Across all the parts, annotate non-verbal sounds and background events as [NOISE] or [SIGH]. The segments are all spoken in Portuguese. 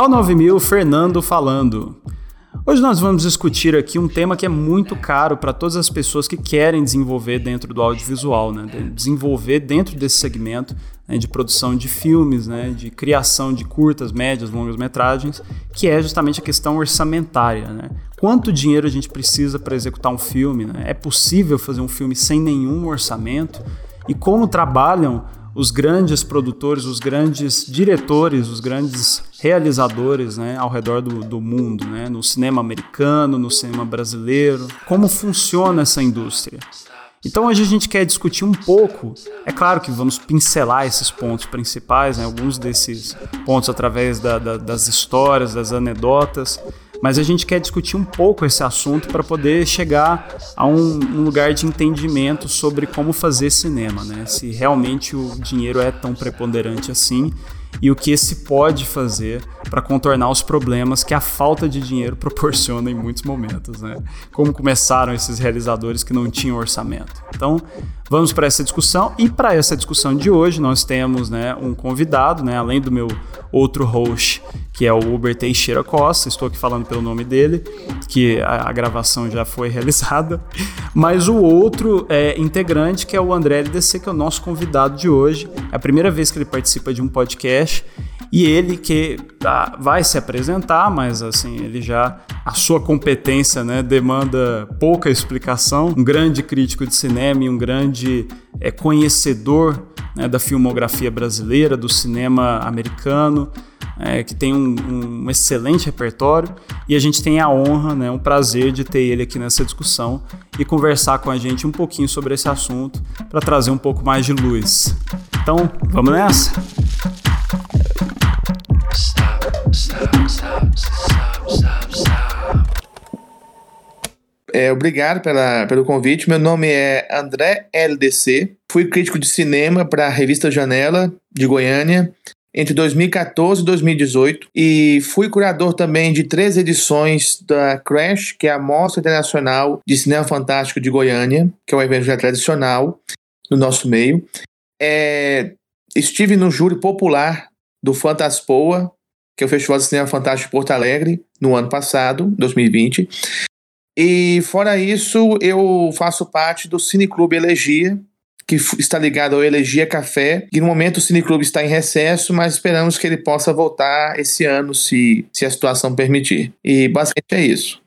HAL 9000, Fernando falando. Hoje nós vamos discutir aqui um tema que é muito caro para todas as pessoas que querem desenvolver dentro do audiovisual, né? desenvolver dentro desse segmento né? de produção de filmes, né? de criação de curtas, médias, longas metragens, que é justamente a questão orçamentária. Né? Quanto dinheiro a gente precisa para executar um filme? Né? É possível fazer um filme sem nenhum orçamento? E como trabalham os grandes produtores, os grandes diretores, os grandes realizadores né, ao redor do, do mundo, né, no cinema americano, no cinema brasileiro, como funciona essa indústria. Então hoje a gente quer discutir um pouco, é claro que vamos pincelar esses pontos principais, né, alguns desses pontos através da, da, das histórias, das anedotas, mas a gente quer discutir um pouco esse assunto para poder chegar a um, um, lugar de entendimento sobre como fazer cinema, né? Se realmente o dinheiro é tão preponderante assim e o que se pode fazer para contornar os problemas que a falta de dinheiro [LAUGHS] proporciona em muitos momentos, né? Como começaram esses realizadores que não tinham orçamento. Então, vamos para essa discussão. E para essa discussão de hoje nós temos, né, um convidado, né, além do meu outro host, que é o Uber Teixeira Costa, estou aqui falando pelo nome dele, que a, a gravação já foi [LAUGHS] realizada, mas o outro é, integrante, que é o André LDC, que é o nosso convidado de hoje. É a primeira vez que ele participa de um podcast e ele que tá, vai se apresentar, mas assim, ele já a sua competência, né, demanda pouca explicação. Um grande crítico de cinema e um grande é, conhecedor né, da filmografia brasileira, do cinema americano, é, que tem um, um, excelente repertório e a gente tem a honra, né, um prazer de ter ele aqui nessa discussão e conversar com a gente um pouquinho sobre esse assunto para trazer um pouco mais de luz. Então, vamos nessa? É, obrigado pela, pelo convite. Meu nome é André LDC. Fui crítico de cinema para a revista Janela de Goiânia entre 2014 e 2018 e fui curador também de três edições da Crash, que é a Mostra Internacional de Cinema Fantástico de Goiânia, que é um evento já tradicional no nosso meio. É, estive no júri popular do Fantaspoa, que é o Festival de Cinema Fantástico de Porto Alegre, no ano passado, 2020. E fora isso, eu faço parte do Cineclube Elegia, que está ligado ao Elegia Café, e no momento o Cineclube está em recesso, mas esperamos que ele possa voltar esse ano, se, se a situação permitir. E basicamente é isso.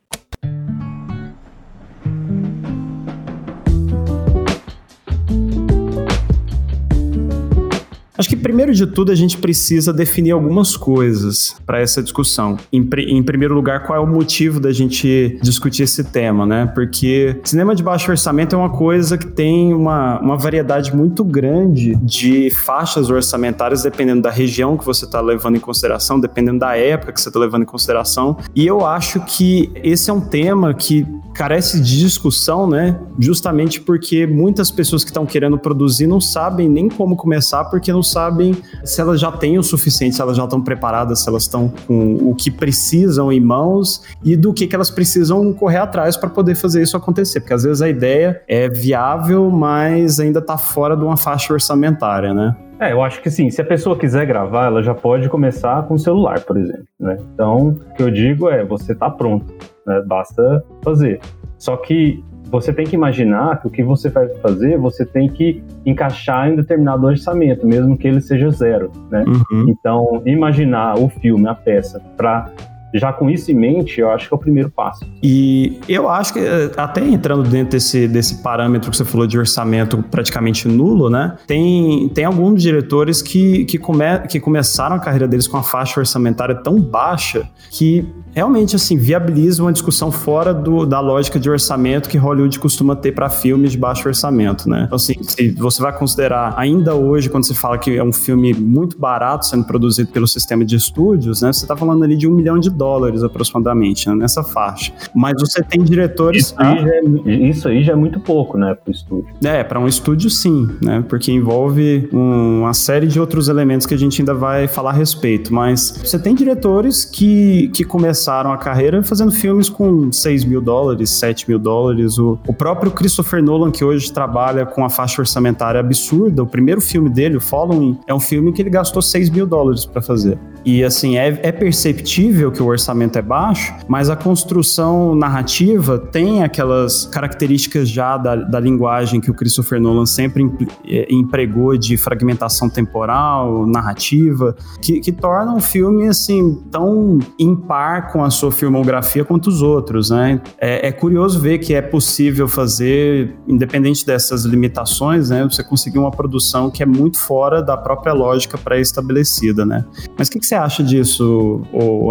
Acho que primeiro de tudo a gente precisa definir algumas coisas para essa discussão. Em, em, primeiro lugar, qual é o motivo da gente discutir esse tema, né? Porque cinema de baixo orçamento é uma coisa que tem uma, uma variedade muito grande de faixas orçamentárias dependendo da região que você está levando em consideração, dependendo da época que você está levando em consideração. E eu acho que esse é um tema que carece de discussão, né? Justamente porque muitas pessoas que estão querendo produzir não sabem nem como começar porque não sabem se elas já têm o suficiente, se elas já estão preparadas, se elas estão com o que precisam em mãos e do que, que elas precisam correr atrás para poder fazer isso acontecer. Porque às vezes a ideia é viável, mas ainda está fora de uma faixa orçamentária, né? É, eu acho que sim. Se a pessoa quiser gravar, ela já pode começar com o celular, por exemplo. Né? Então, o que eu digo é, você está pronto, né? basta fazer. Só que você tem que imaginar que o que você vai fazer, você tem que encaixar em determinado orçamento, mesmo que ele seja zero, né? Uhum. Então, imaginar o filme, a peça, para já com isso em mente, eu acho que é o primeiro passo. E eu acho que, eh, até entrando dentro desse, desse parâmetro que você falou de orçamento praticamente nulo, né? Tem, tem alguns diretores que, que, come, que começaram a carreira deles com uma faixa orçamentária tão baixa que realmente assim viabiliza uma discussão fora do, da lógica de orçamento que Hollywood costuma ter para filmes de baixo orçamento, né? Então, assim, se você vai considerar ainda hoje quando você fala que é um filme muito barato sendo produzido pelo sistema de estúdios, né? Você está falando ali de um milhão de dólares dólares aproximadamente, né, nessa faixa. Mas você tem diretores. Isso aí, já é, isso aí já é muito pouco, né, para o estúdio. É, para um estúdio sim, né, porque envolve um, uma série de outros elementos que a gente ainda vai falar a respeito. Mas você tem diretores que, que começaram a carreira fazendo filmes com 6 mil dólares, 7 mil dólares. O, o próprio Christopher Nolan, que hoje trabalha com a faixa orçamentária absurda, o primeiro filme dele, o Following, é um filme que ele gastou 6 mil dólares para fazer. E assim, é, é, perceptível que o orçamento é baixo, mas a construção narrativa tem aquelas características já da, da linguagem que o Christopher Nolan sempre é, empregou de fragmentação temporal, narrativa, que, que torna o filme assim tão impar com a sua filmografia quanto os outros, né? É, é curioso ver que é possível fazer, independente dessas limitações, né? Você conseguir uma produção que é muito fora da própria lógica pré-estabelecida, né? Mas o que, que você acha disso,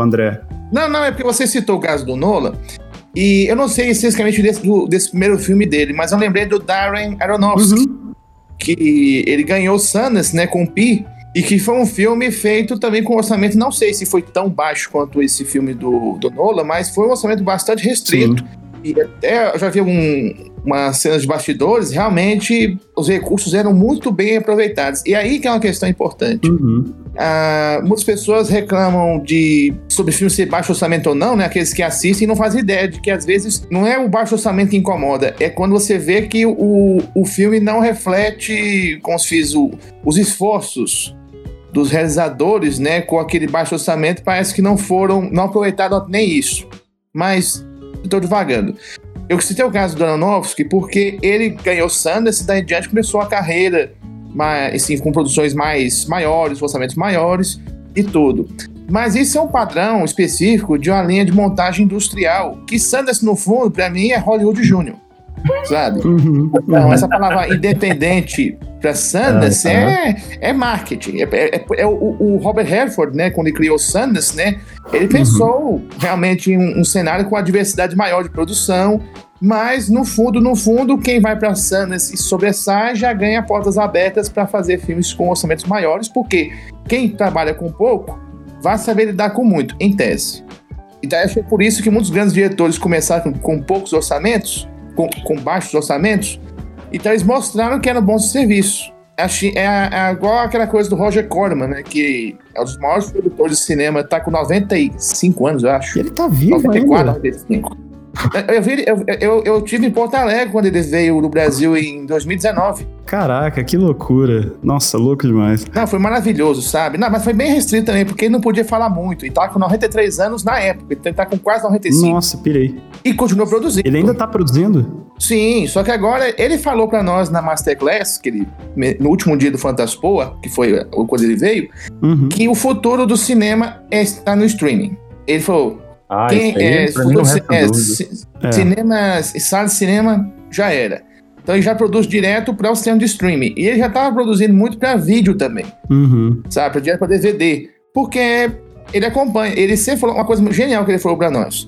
André? Não, não, é porque você citou o caso do Nolan. E eu não sei especificamente desse, do, desse primeiro filme dele, mas eu lembrei do Darren Aronofsky, uhum. que ele ganhou Sundance, né, com Pi, e que foi um filme feito também com orçamento, não sei se foi tão baixo quanto esse filme do, do Nolan, mas foi um orçamento bastante restrito. Sim. E até eu já vi um, uma cena de bastidores, realmente os recursos eram muito bem aproveitados. E aí que é uma questão importante. Uhum. Ah, muitas pessoas reclamam de sobre filme ser baixo orçamento ou não, né? Aqueles que assistem não fazem ideia de que às vezes não é o baixo orçamento que incomoda, é quando você vê que o, o filme não reflete, como se diz, o, os esforços dos realizadores, né? Com aquele baixo orçamento, parece que não foram, não aproveitaram nem isso. Mas estou devagando. Eu citei o caso do Aronofsky porque ele ganhou Sundance e daí em diante começou a carreira mais, assim, com produções mais maiores, orçamentos maiores e tudo. Mas isso é um padrão específico de uma linha de montagem industrial, que Sundance, no fundo, para mim, é Hollywood Júnior sabe? Uhum, então, essa palavra independente para Sundance uhum. é, é marketing. É, é, é o, o, Robert Herford, né, quando ele criou Sundance, né, ele pensou uhum. realmente em um, um, cenário com a diversidade maior de produção, mas no fundo, no fundo, quem vai para Sundance e sobressai já ganha portas abertas para fazer filmes com orçamentos maiores, porque quem trabalha com pouco vai saber lidar com muito, em tese. Então, acho que é por isso que muitos grandes diretores começaram com, com poucos orçamentos, com, com baixos orçamentos. Então eles mostraram que era bom serviço. É, é, é, igual aquela coisa do Roger Corman, né? Que é um dos maiores produtores de cinema, tá com 95 anos, eu acho. Ele tá vivo 94, ainda. 95. Eu, vi, eu, eu, eu tive em Porto Alegre quando ele veio no Brasil em 2019. Caraca, que loucura. Nossa, louco demais. Não, foi maravilhoso, sabe? Não, mas foi bem restrito também, porque ele não podia falar muito. E tava com 93 anos na época. Ele tá com quase 95. Nossa, pirei. E continuou produzindo. Ele ainda tá produzindo? Sim, só que agora ele falou para nós na Masterclass, que ele, no último dia do Fantaspoa, que foi quando ele veio, uhum. que o futuro do cinema está no streaming. Ele falou, ah, Quem, é, futuro, é, é. Cinema, sala de cinema já era. Então ele já produz direto para o sistema de streaming. E ele já estava produzindo muito para vídeo também. Uhum. Sabe? Direto para DVD. Porque ele acompanha. Ele sempre falou uma coisa genial que ele falou para nós: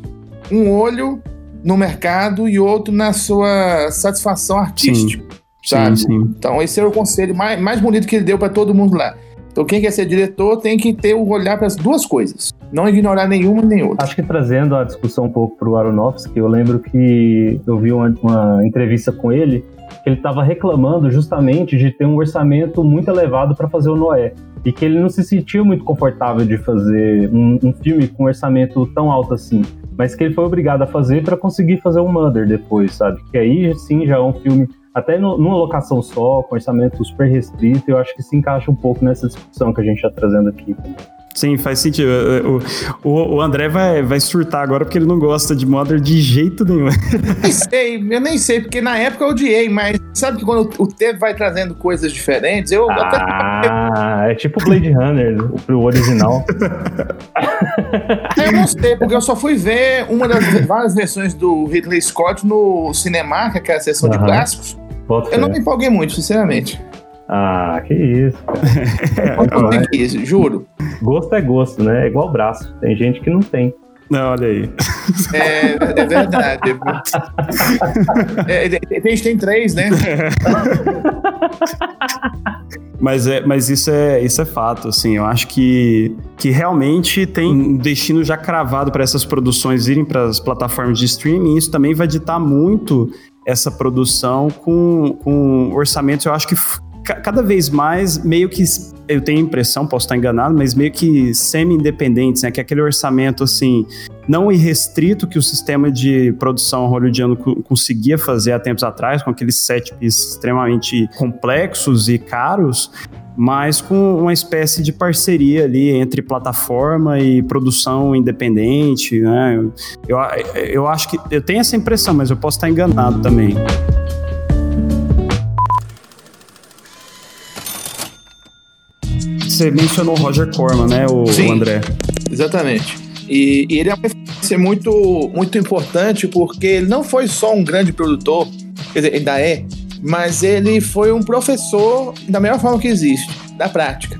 um olho no mercado e outro na sua satisfação artística. Sim. Sabe? Sim, sim. Então esse é o conselho mais, mais bonito que ele deu para todo mundo lá. Então, quem quer ser diretor tem que ter o olhar para as duas coisas, não ignorar nenhuma nem outra. Acho que trazendo a discussão um pouco para o Aronofsky, eu lembro que eu vi uma, uma entrevista com ele que ele estava reclamando justamente de ter um orçamento muito elevado para fazer o Noé e que ele não se sentia muito confortável de fazer um, um filme com um orçamento tão alto assim mas que ele foi obrigado a fazer para conseguir fazer o Mother depois, sabe? Que aí sim já é um filme até no, numa locação só, com orçamento super restrito, eu acho que se encaixa um pouco nessa discussão que a gente está trazendo aqui. Sim, faz sentido. O, o, o, André vai, vai surtar agora porque ele não gosta de Mother de jeito nenhum. Nem sei, eu nem sei, porque na época eu odiei, mas sabe que quando o tempo vai trazendo coisas diferentes, eu. Ah, até... é tipo Blade Runner, o original. eu não sei, porque eu só fui ver uma das várias versões do Ridley Scott no Cinemark, que é a sessão de clássicos. Eu não me empolguei muito, sinceramente. Ah, que isso, cara. [LAUGHS] é, que isso, juro. Gosto é gosto, né? É igual braço. Tem gente que não tem. Não, olha aí. É, é verdade. é, a gente tem três, né? [LAUGHS] Mas, é, mas isso, é, isso é fato, assim. Eu acho que, que realmente tem um destino já cravado para essas produções irem para as plataformas de streaming. Isso também vai ditar muito essa produção com, com orçamentos, eu acho que cada vez mais, meio que, eu tenho a impressão, posso estar enganado, mas meio que semi-independentes, né? Que é aquele orçamento, assim, não irrestrito que o sistema de produção hollywoodiano conseguia fazer há tempos atrás, com aqueles set extremamente complexos e caros, mas com uma espécie de parceria ali entre plataforma e produção independente, né? Eu, eu acho que, eu tenho essa impressão, mas eu posso estar enganado também. Você mencionou o Roger Corman, né, o, Sim, o André? Exatamente. E, e, ele é uma referência muito, muito importante porque ele não foi só um grande produtor, quer dizer, ainda é, mas ele foi um professor da melhor forma que existe, da prática.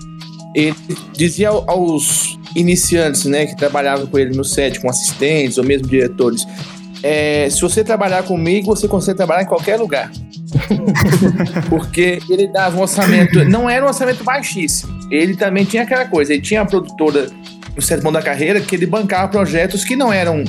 Ele dizia aos iniciantes, né, que trabalhavam com ele no set, com assistentes ou mesmo diretores, é, se você trabalhar comigo, você consegue trabalhar em qualquer lugar. [LAUGHS] Porque ele dava um orçamento, não era um orçamento baixíssimo. Ele também tinha aquela coisa, ele tinha a produtora no certo ponto da carreira que ele bancava projetos que não eram,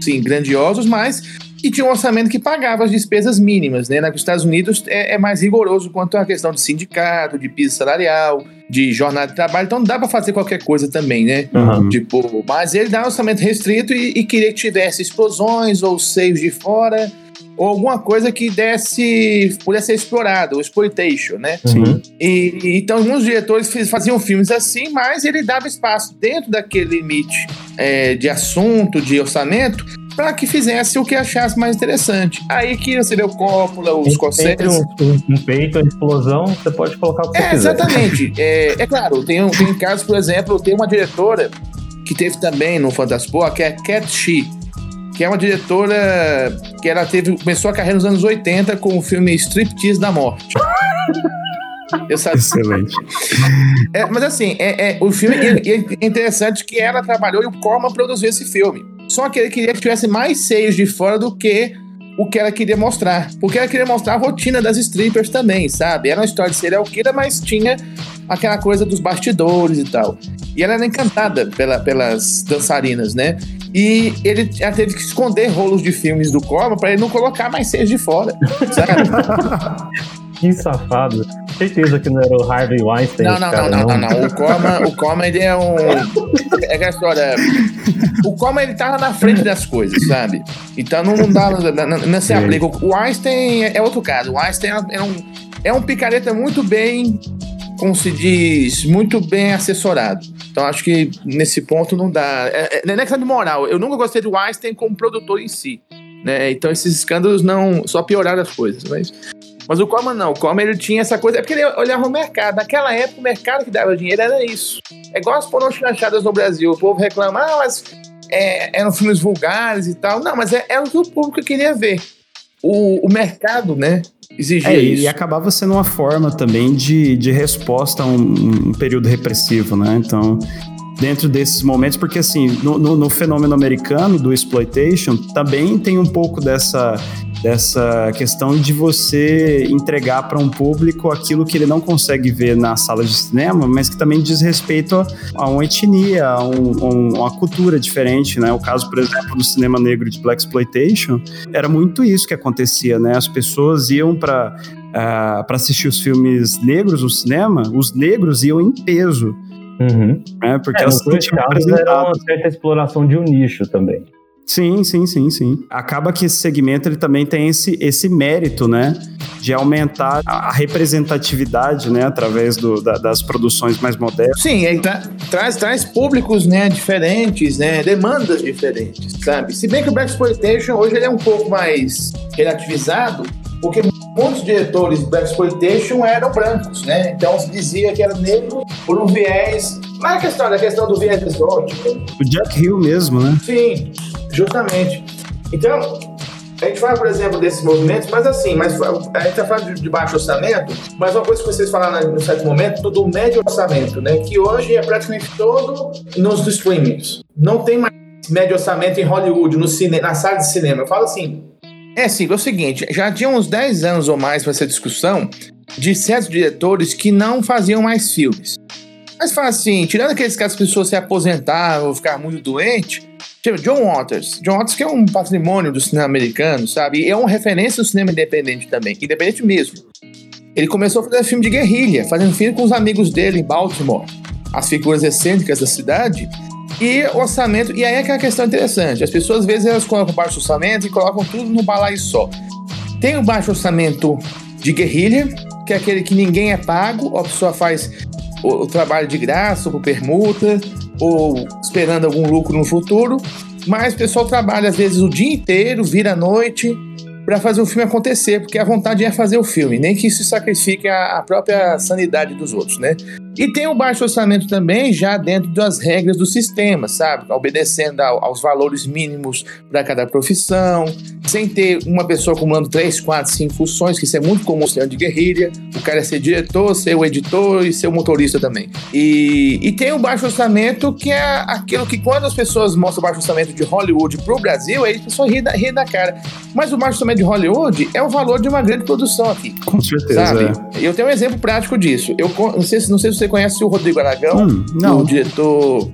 sim, grandiosos, mas e tinha um orçamento que pagava as despesas mínimas, né? Nos Estados Unidos é, é mais rigoroso quanto à questão de sindicato, de piso salarial, de jornada de trabalho, então dá para fazer qualquer coisa também, né? Uhum. Tipo, mas ele dá um orçamento restrito e, e queria que tivesse explosões ou seios de fora ou alguma coisa que desse pudesse ser explorado, o exploitation, né? Sim. E, e, então alguns diretores faziam filmes assim, mas ele dava espaço dentro daquele limite é, de assunto, de orçamento, para que fizesse o que achasse mais interessante. Aí que você vê o Coppola, os Scorsese... Entre um, um, um peito, uma explosão, você pode colocar o que é, você quiser. Exatamente. [LAUGHS] é, é claro, tem, tem casos, por exemplo, tem uma diretora que teve também no Fantaspoa, que é Cat Shee, que é uma diretora que ela teve começou a carreira nos anos 80 com o filme Striptease da Morte. [LAUGHS] Eu sabia. Excelente. É, mas assim, é, é o filme é, interessante que ela trabalhou e o Corman produziu esse filme. Só que ele queria que tivesse mais seios de fora do que o que ela queria mostrar. Porque ela queria mostrar a rotina das strippers também, sabe? Era uma história de serial killer, mas tinha aquela coisa dos bastidores e tal. E ela era encantada pela, pelas dançarinas, né? E ele já teve que esconder rolos de filmes do Corman para ele não colocar mais seios de fora, [LAUGHS] que safado. Certeza que não era o Harvey Weinstein. Não, não, cara, não, não, não, não, O Corman, o Corman ele é um. É aquela história. O Corman ele tava na frente das coisas, sabe? Então não, não dá. Não, não se aplica. O Einstein é outro caso. O Einstein é um, é um picareta muito bem como se diz, muito bem assessorado. Então acho que nesse ponto não dá. É, é, não é questão de moral. Eu nunca gostei do Einstein como produtor em si. Né? Então esses escândalos não só pioraram as coisas. Mas, mas o Coleman não. O Coleman ele tinha essa coisa. É porque ele olhava o mercado. Naquela época o mercado que dava dinheiro era isso. É igual as pornochanchadas no Brasil. O povo reclama, ah, mas é, eram filmes vulgares e tal. Não, mas é, é o que o público queria ver. O, o mercado, né? exigia é, isso. E acabava sendo uma forma também de, de resposta a um, um período repressivo, né? Então, dentro desses momentos, porque assim, no, no, no, fenômeno americano do exploitation, também tem um pouco dessa dessa questão de você entregar para um público aquilo que ele não consegue ver na sala de cinema, mas que também diz respeito a uma etnia, a, um, uma cultura diferente, né? O caso, por exemplo, do cinema negro de Black Exploitation, era muito isso que acontecia, né? As pessoas iam para uh, ah, para assistir os filmes negros no cinema, os negros iam em peso. Uhum. Né? Porque é, elas não tinham Era uma certa exploração de um nicho também. Sim, sim, sim, sim. Acaba que esse segmento ele também tem esse, esse mérito, né? De aumentar a representatividade, né? Através do, da, das produções mais modernas. Sim, ele tra traz, traz públicos né, diferentes, né? Demandas diferentes, sabe? Se bem que o Black Exploitation hoje ele é um pouco mais relativizado, porque muitos diretores de Black Exploitation eram brancos, né? Então se dizia que era negro por um viés. Mas a questão, a questão do viés exótico. O Jack Hill mesmo, né? Sim. Justamente. Então, a gente fala, por exemplo, desses movimentos, mas assim, mas a gente está falando de baixo orçamento, mas uma coisa que vocês falaram no certo momento, do médio orçamento, né? Que hoje é praticamente todo nos streamings. Não tem mais médio orçamento em Hollywood, no cine, na sala de cinema. Eu falo assim. É sim, é o seguinte, já tinha uns 10 anos ou mais para essa discussão de certos diretores que não faziam mais filmes. Mas fala assim, tirando aqueles casos que as pessoas se aposentaram ou ficar muito doente, tipo John Waters. John Waters que é um patrimônio do cinema americano, sabe? E é uma referência do cinema independente também, independente mesmo. Ele começou a fazer filme de guerrilha, fazendo filme com os amigos dele em Baltimore, as figuras excêntricas da cidade, e orçamento, e aí é que é a questão interessante. As pessoas às vezes elas colocam baixo orçamento e colocam tudo no balaio só. Tem o baixo orçamento de guerrilha, que é aquele que ninguém é pago, a pessoa faz o, o trabalho de graça, por permuta, ou esperando algum lucro no futuro. Mas o pessoal trabalha às vezes o dia inteiro, vira à noite, para fazer o filme acontecer, porque a vontade é fazer o filme, nem que isso sacrifique a, a, própria sanidade dos outros, né? E tem o baixo orçamento também já dentro das regras do sistema, sabe? Obedecendo ao, aos valores mínimos para cada profissão, sem ter uma pessoa acumulando três, quatro, cinco funções, que isso é muito comum no de guerrilha. O cara é ser diretor, ser o editor e ser o motorista também. E, e tem o baixo orçamento, que é aquilo que quando as pessoas mostram o baixo orçamento de Hollywood pro Brasil, aí as pessoas riem da, da cara. Mas o baixo orçamento de Hollywood é o valor de uma grande produção aqui. Com certeza. Sabe? É. Eu tenho um exemplo prático disso. Eu não sei, não sei se você conhece o Rodrigo Aragão, hum, não. o diretor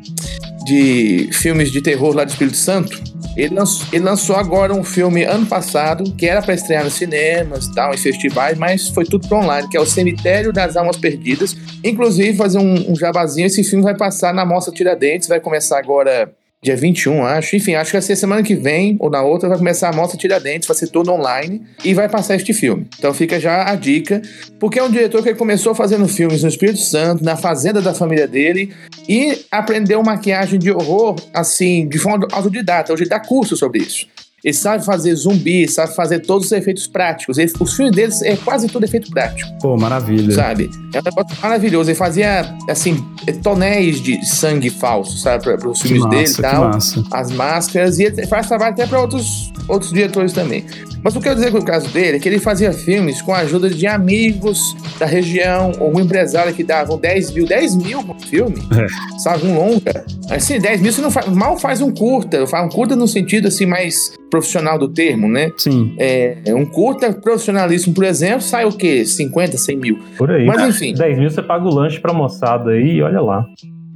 de filmes de terror lá do Espírito Santo. Ele lançou, ele lançou, agora um filme ano passado, que era para estrear nos cinemas tal, em festivais, mas foi tudo para online, que é o Cemitério das Almas Perdidas. Inclusive, fazer um, um jabazinho, esse filme vai passar na Mostra Tiradentes, vai começar agora dia 21, acho. Enfim, acho que vai ser semana que vem ou na outra vai começar a Mostra Tiradentes, vai ser todo online e vai passar este filme. Então fica já a dica, porque é um diretor que começou fazendo filmes no Espírito Santo, na fazenda da família dele e aprendeu maquiagem de horror assim, de forma autodidata. Hoje dá curso sobre isso. Ele sabe fazer zumbi, sabe fazer todos os efeitos práticos. Ele, os filmes deles é quase tudo efeito prático. Pô, maravilha. Sabe? É um negócio maravilhoso. Ele fazia, assim, tonéis de sangue falso, sabe? Para os filmes massa, dele e tal. Massa. As máscaras. E ele faz trabalho até para outros, outros diretores também. Mas o que eu quero dizer com o caso dele é que ele fazia filmes com a ajuda de amigos da região, ou um empresário que davam 10 mil, 10 mil por filme, é. sabe? Um longa. Assim, 10 mil você não faz, mal faz um curta, faz um curta no sentido assim mais profissional do termo, né? Sim. É, um curta profissionalismo, por exemplo, sai o quê? 50, 100 mil. Por aí. Mas enfim. 10 mil você paga o lanche pra moçada aí e olha lá.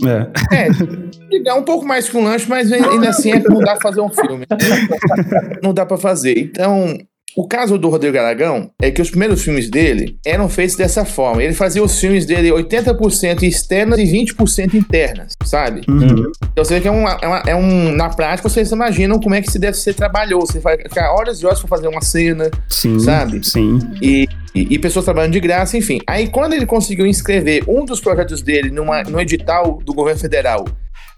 É. é, um pouco mais que um lanche, mas ainda assim é que não dá pra fazer um filme. [LAUGHS] Não dá pra fazer. Então, o caso do Rodrigo Aragão é que os primeiros filmes dele eram feitos dessa forma. Ele fazia os filmes dele 80% externas e 20% internas, sabe? Uhum. Então você vê que é, uma, é, uma, é, um. Na prática, vocês imaginam como é que se deve ser trabalhoso. Você vai ficar horas e horas pra fazer uma cena, sim, sabe? Sim. E, e, e, pessoas trabalhando de graça, enfim. Aí quando ele conseguiu inscrever um dos projetos dele numa, no edital do governo federal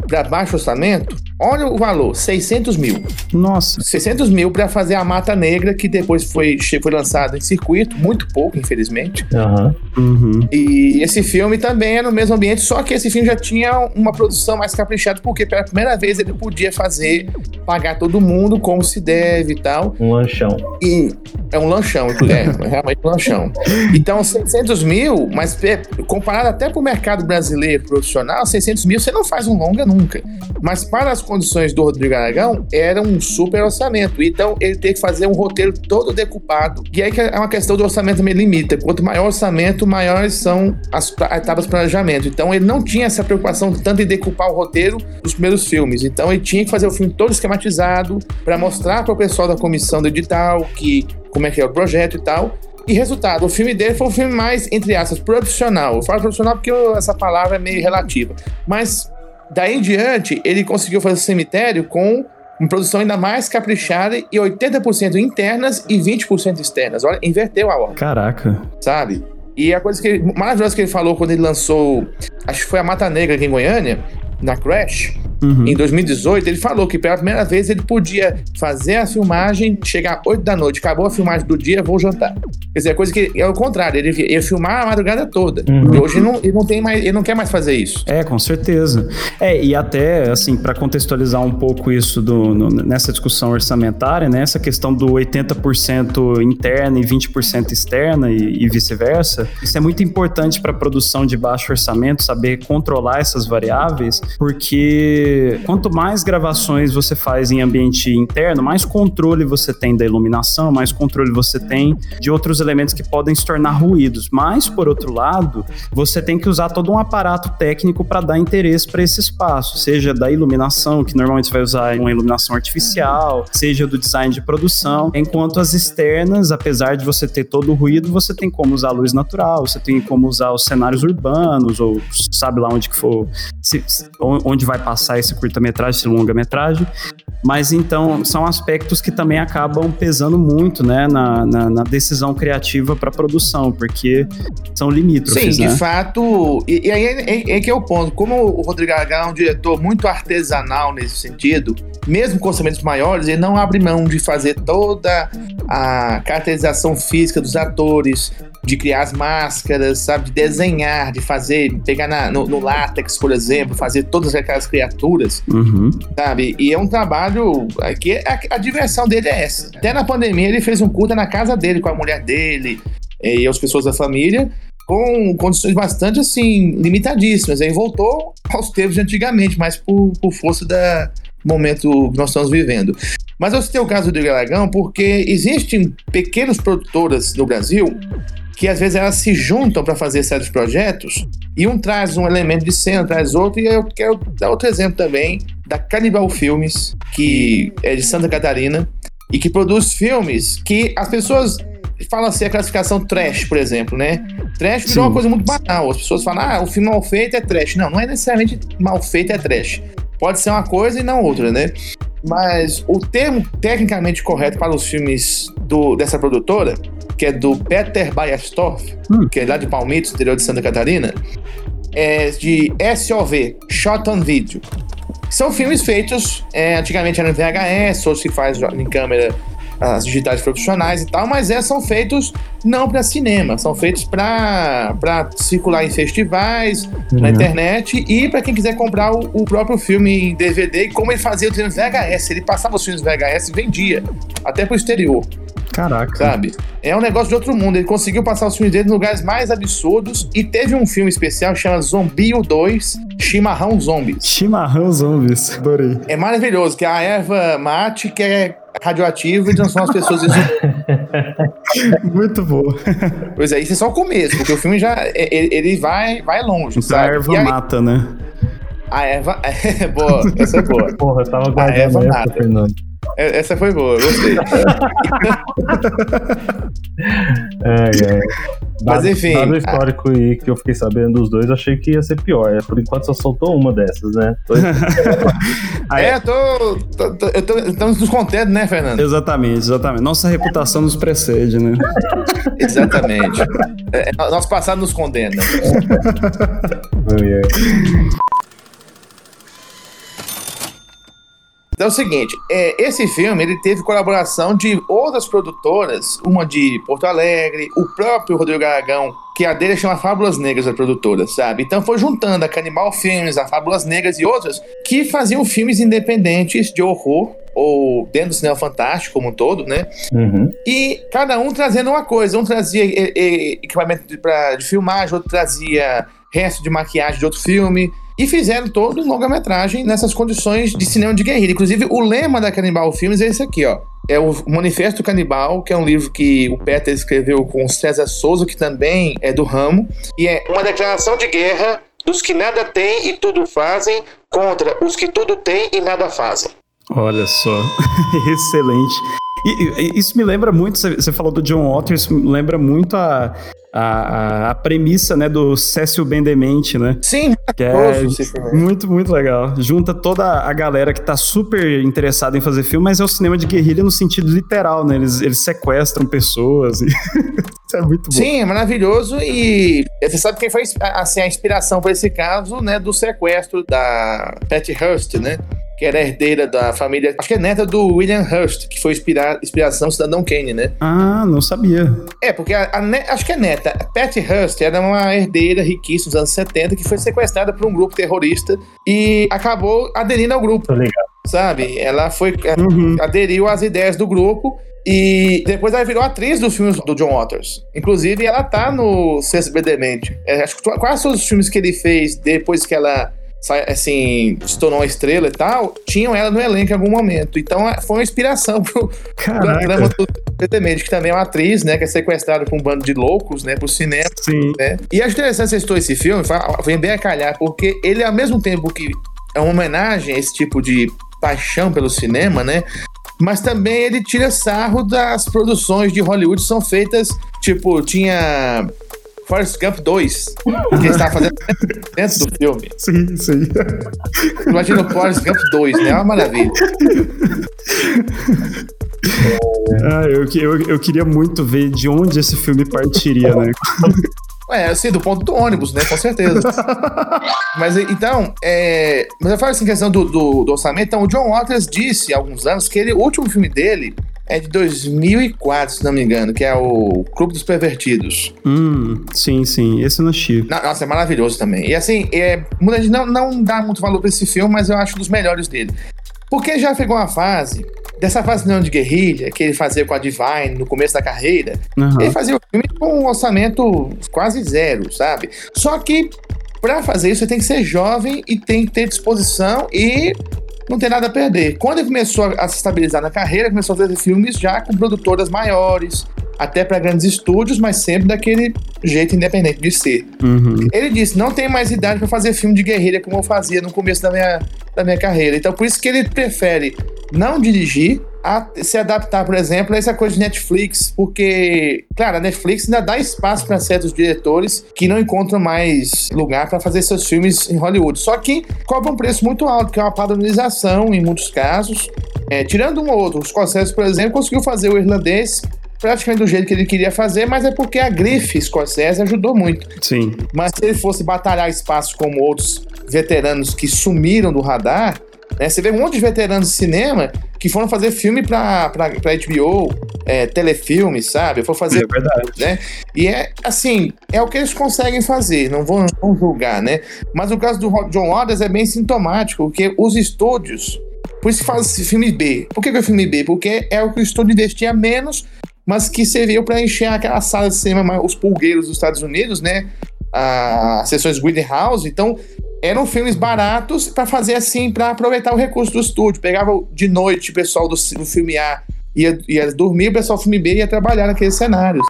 para baixo orçamento, olha o valor, 600 mil. Nossa. 600 mil para fazer a Mata Negra, que depois foi, foi lançado em circuito, muito pouco, infelizmente. Uhum. Uhum. E esse filme também é no mesmo ambiente, só que esse filme já tinha uma produção mais caprichada, porque pela primeira vez ele podia fazer, pagar todo mundo como se deve e tal. Um lanchão. E é um lanchão, é, realmente um lanchão. Então, 600 mil, mas comparado até para o mercado brasileiro profissional, 600 mil você não faz um longa nunca. Mas para as condições do Rodrigo Aragão, era um super orçamento. Então ele tem que fazer um roteiro todo decupado. E aí que é uma questão do orçamento também limita. Quanto maior orçamento, maiores são as etapas de planejamento. Então ele não tinha essa preocupação tanto em decupar o roteiro dos primeiros filmes. Então ele tinha que fazer o filme todo esquematizado para mostrar para o pessoal da comissão do edital que como é que é o projeto e tal. E resultado, o filme dele foi um filme mais, entre aspas, profissional. Eu falo profissional porque essa palavra é meio relativa. Mas Daí em diante, ele conseguiu fazer o cemitério com uma produção ainda mais caprichada e 80% internas e 20% externas. Olha, inverteu a ordem. Caraca. Sabe? E a coisa que maravilhosa que ele falou quando ele lançou, acho que foi a Mata Negra aqui em Goiânia, na Crash, Uhum. Em 2018, ele falou que pela primeira vez ele podia fazer a filmagem, chegar 8 da noite, acabou a filmagem do dia, vou jantar. Quer dizer, é coisa que é o contrário, ele ia filmar a madrugada toda. Uhum. E hoje ele não, ele não tem mais, ele não quer mais fazer isso. É, com certeza. É, e até, assim, para contextualizar um pouco isso do, no, nessa discussão orçamentária, né, essa questão do 80% interna e 20% externa e, e vice-versa, isso é muito importante para produção de baixo orçamento, saber controlar essas variáveis, porque Quanto mais gravações você faz em ambiente interno, mais controle você tem da iluminação, mais controle você tem de outros elementos que podem se tornar ruídos. Mas, por outro lado, você tem que usar todo um aparato técnico para dar interesse para esse espaço, seja da iluminação, que normalmente você vai usar uma iluminação artificial, seja do design de produção, enquanto as externas, apesar de você ter todo o ruído, você tem como usar luz natural, você tem como usar os cenários urbanos, ou sabe lá onde que for, se, onde vai passar esse curta-metragem, esse longa-metragem. Mas então são aspectos que também acabam pesando muito né, na, na, na decisão criativa para produção, porque são limítrofes. Sim, né? de fato. E, e aí é, é, é, que é o ponto. Como o Rodrigo H é um diretor muito artesanal nesse sentido, mesmo com orçamentos maiores, ele não abre mão de fazer toda a caracterização física dos atores, de criar as máscaras, sabe? De desenhar, de fazer, pegar na, no, no látex, por exemplo, fazer todas aquelas criaturas, uhum. sabe? E é um trabalho que a, a, diversão dele é essa. Até na pandemia ele fez um curta na casa dele, com a mulher dele e as pessoas da família, com condições bastante, assim, limitadíssimas. Aí voltou aos tempos de antigamente, mas por, por força da momento que nós estamos vivendo. Mas eu citei o caso do Dragão porque existem pequenas produtoras no Brasil que às vezes elas se juntam para fazer certos projetos e um traz um elemento de cena, traz outro, e eu quero dar outro exemplo também da Cannibal Filmes, que é de Santa Catarina e que produz filmes que as pessoas falam assim a classificação trash, por exemplo, né? Trash virou Sim. uma coisa muito banal. As pessoas falam, ah, o filme mal feito é trash. Não, não é necessariamente mal feito é trash. Pode ser uma coisa e não outra, né? Mas o termo tecnicamente correto para os filmes do, dessa produtora que é do Peter Bayastorff, hum. que é lá de Palmitos, interior de Santa Catarina, é de SOV, Shot on Video. São filmes feitos, é, antigamente eram em VHS, ou se faz em câmera as digitais profissionais e tal, mas é, são feitos não para cinema, são feitos para circular em festivais, uhum. na internet e para quem quiser comprar o, o, próprio filme em DVD. Como ele fazia o VHS, ele passava os filmes VHS e vendia até para o exterior. Caraca. Sabe? É um negócio de outro mundo. Ele conseguiu passar os filmes dele em lugares mais absurdos e teve um filme especial chamado Zombie 2 Chimarrão Zombies. Chimarrão Zombies, adorei. É maravilhoso, que a erva mate que é radioativa e transforma as pessoas em [LAUGHS] Muito boa. Pois é, isso é só o começo, porque o filme já ele, ele vai, vai longe. Então sabe? a erva aí, mata, né? A erva. [LAUGHS] É boa, essa é boa. Porra, eu tava guardando a erva mata. Fernando. É, essa foi boa, gostei. [LAUGHS] é, é. Mas enfim. Dado o histórico aí que eu fiquei sabendo dos dois, achei que ia ser pior. É, por enquanto só soltou uma dessas, né? [LAUGHS] é, tô, tô, tô, eu tô, estamos nos contentes, né, Fernando? Exatamente, exatamente. Nossa reputação nos precede, né? [LAUGHS] exatamente. É, nosso passado nos condena. Então é o seguinte, é, esse filme ele teve colaboração de outras produtoras, uma de Porto Alegre, o próprio Rodrigo Aragão, que a dele chama Fábulas Negras, a produtora, sabe? Então foi juntando a Canibal Filmes, a Fábulas Negras e outras que faziam filmes independentes de horror ou dentro do cinema fantástico como um todo, né? Uhum. E cada um trazendo uma coisa. Um trazia equipamento de, pra, de filmagem, outro trazia resto de maquiagem de outro filme. E fizeram todo um longa-metragem nessas condições de cinema de guerrilha. Inclusive, o lema da Canibal Filmes é esse aqui, ó. É o Manifesto Canibal, que é um livro que o Peter escreveu com César Souza, que também é do ramo. E é uma declaração de guerra dos que nada têm e tudo fazem contra os que tudo têm e nada fazem. Olha só, [LAUGHS] excelente. E, e, isso me lembra muito, você falou do John Waters, me lembra muito a, a, a, premissa, né, do Cécio Bendemente, né? Sim, que é muito, muito legal. Junta toda a galera que tá super interessada em fazer filme, mas é o cinema de guerrilha no sentido literal, né? Eles, eles sequestram pessoas. E... [LAUGHS] Isso é muito bom. Sim, é maravilhoso e você sabe quem foi assim, a inspiração para esse caso, né, do sequestro da Patty Hearst, né? Que era herdeira da família, acho que é neta do William Hearst, que foi inspira, inspiração do Cidadão Kane, né? Ah, não sabia. É, porque a, a, acho que é neta. A Patty Hearst era uma herdeira riquíssima dos anos 70 que foi sequestrada por um grupo terrorista e acabou aderindo ao grupo. Tô ligado. Sabe? Ela foi uhum. aderiu às ideias do grupo e depois ela virou atriz dos filmes do John Waters. Inclusive, ela tá no Sexto Demente. É, acho que quase todos os filmes que ele fez depois que ela assim, se tornou uma estrela e tal, tinham ela no elenco em algum momento. Então é, foi uma inspiração pro, pro drama do Peter que também é uma atriz, né, que é sequestrada por um bando de loucos, né, pro cinema. Sim. Né? E acho interessante você citou esse filme, vem bem a calhar, porque ele, ao mesmo tempo que é uma homenagem a esse tipo de paixão pelo cinema, né? Mas também ele tira sarro das produções de Hollywood que são feitas, tipo, tinha Forrest Gump 2, que ele estava fazendo dentro do filme. [LAUGHS] Sim, sim. Imagina o Forrest Gump 2, né? É uma maravilha. Ah, eu, eu, eu queria muito ver de onde esse filme partiria, né? É, assim, do ponto do ônibus, né? Com certeza. mas então, é... mas eu falo assim, questão do, do, do, orçamento. Então, o John Waters disse há alguns anos que ele, o último filme dele é de 2004, se não me engano, que é o Clube dos Pervertidos. Hum, sim, sim. Esse eu não assisti. Nossa, é maravilhoso também. E assim, é, muita gente não, não dá muito valor pra esse filme, mas eu acho um dos melhores dele. Porque já pegou uma fase dessa fase não de guerrilha que ele fazia com a Divine no começo da carreira, uhum. ele fazia o filme com um orçamento quase zero, sabe? Só que para fazer isso você tem que ser jovem e tem que ter disposição e não tem nada a perder. Quando ele começou a se estabilizar na carreira, começou a fazer filmes já com produtoras maiores, até para grandes estúdios, mas sempre daquele jeito independente de ser. Uhum. Ele disse: não tem mais idade para fazer filme de guerrilha como eu fazia no começo da minha, da minha carreira. Então, por isso que ele prefere não dirigir a se adaptar, por exemplo, a essa coisa de Netflix, porque, claro, a Netflix ainda dá espaço para certos diretores que não encontram mais lugar para fazer seus filmes em Hollywood. Só que cobra um preço muito alto, que é uma padronização em muitos casos. É, tirando um ou outro, o Scorsese, por exemplo, conseguiu fazer o irlandês praticamente do jeito que ele queria fazer, mas é porque a grife Scorsese ajudou muito. Sim. Mas se ele fosse batalhar espaço como outros veteranos que sumiram do radar, né? Você vê um monte de veteranos de cinema que foram fazer filme pra, pra, pra HBO, é, telefilme, sabe? For fazer. É verdade. Né? E é assim, é o que eles conseguem fazer, não vão, não julgar, né? Mas o caso do John Waters é bem sintomático, porque os estúdios. Por isso que fala filme B. Por que, que é o filme B? Porque é o que o estúdio investia menos, mas que serviu para encher aquela sala de cinema, os pulgueiros dos Estados Unidos, né? As sessões Greenhouse. Então, eram filmes baratos para fazer assim, para aproveitar o recurso do estúdio. Pegava de noite o pessoal do, do filme A ia, ia dormir, o pessoal do filme B ia trabalhar naqueles cenários.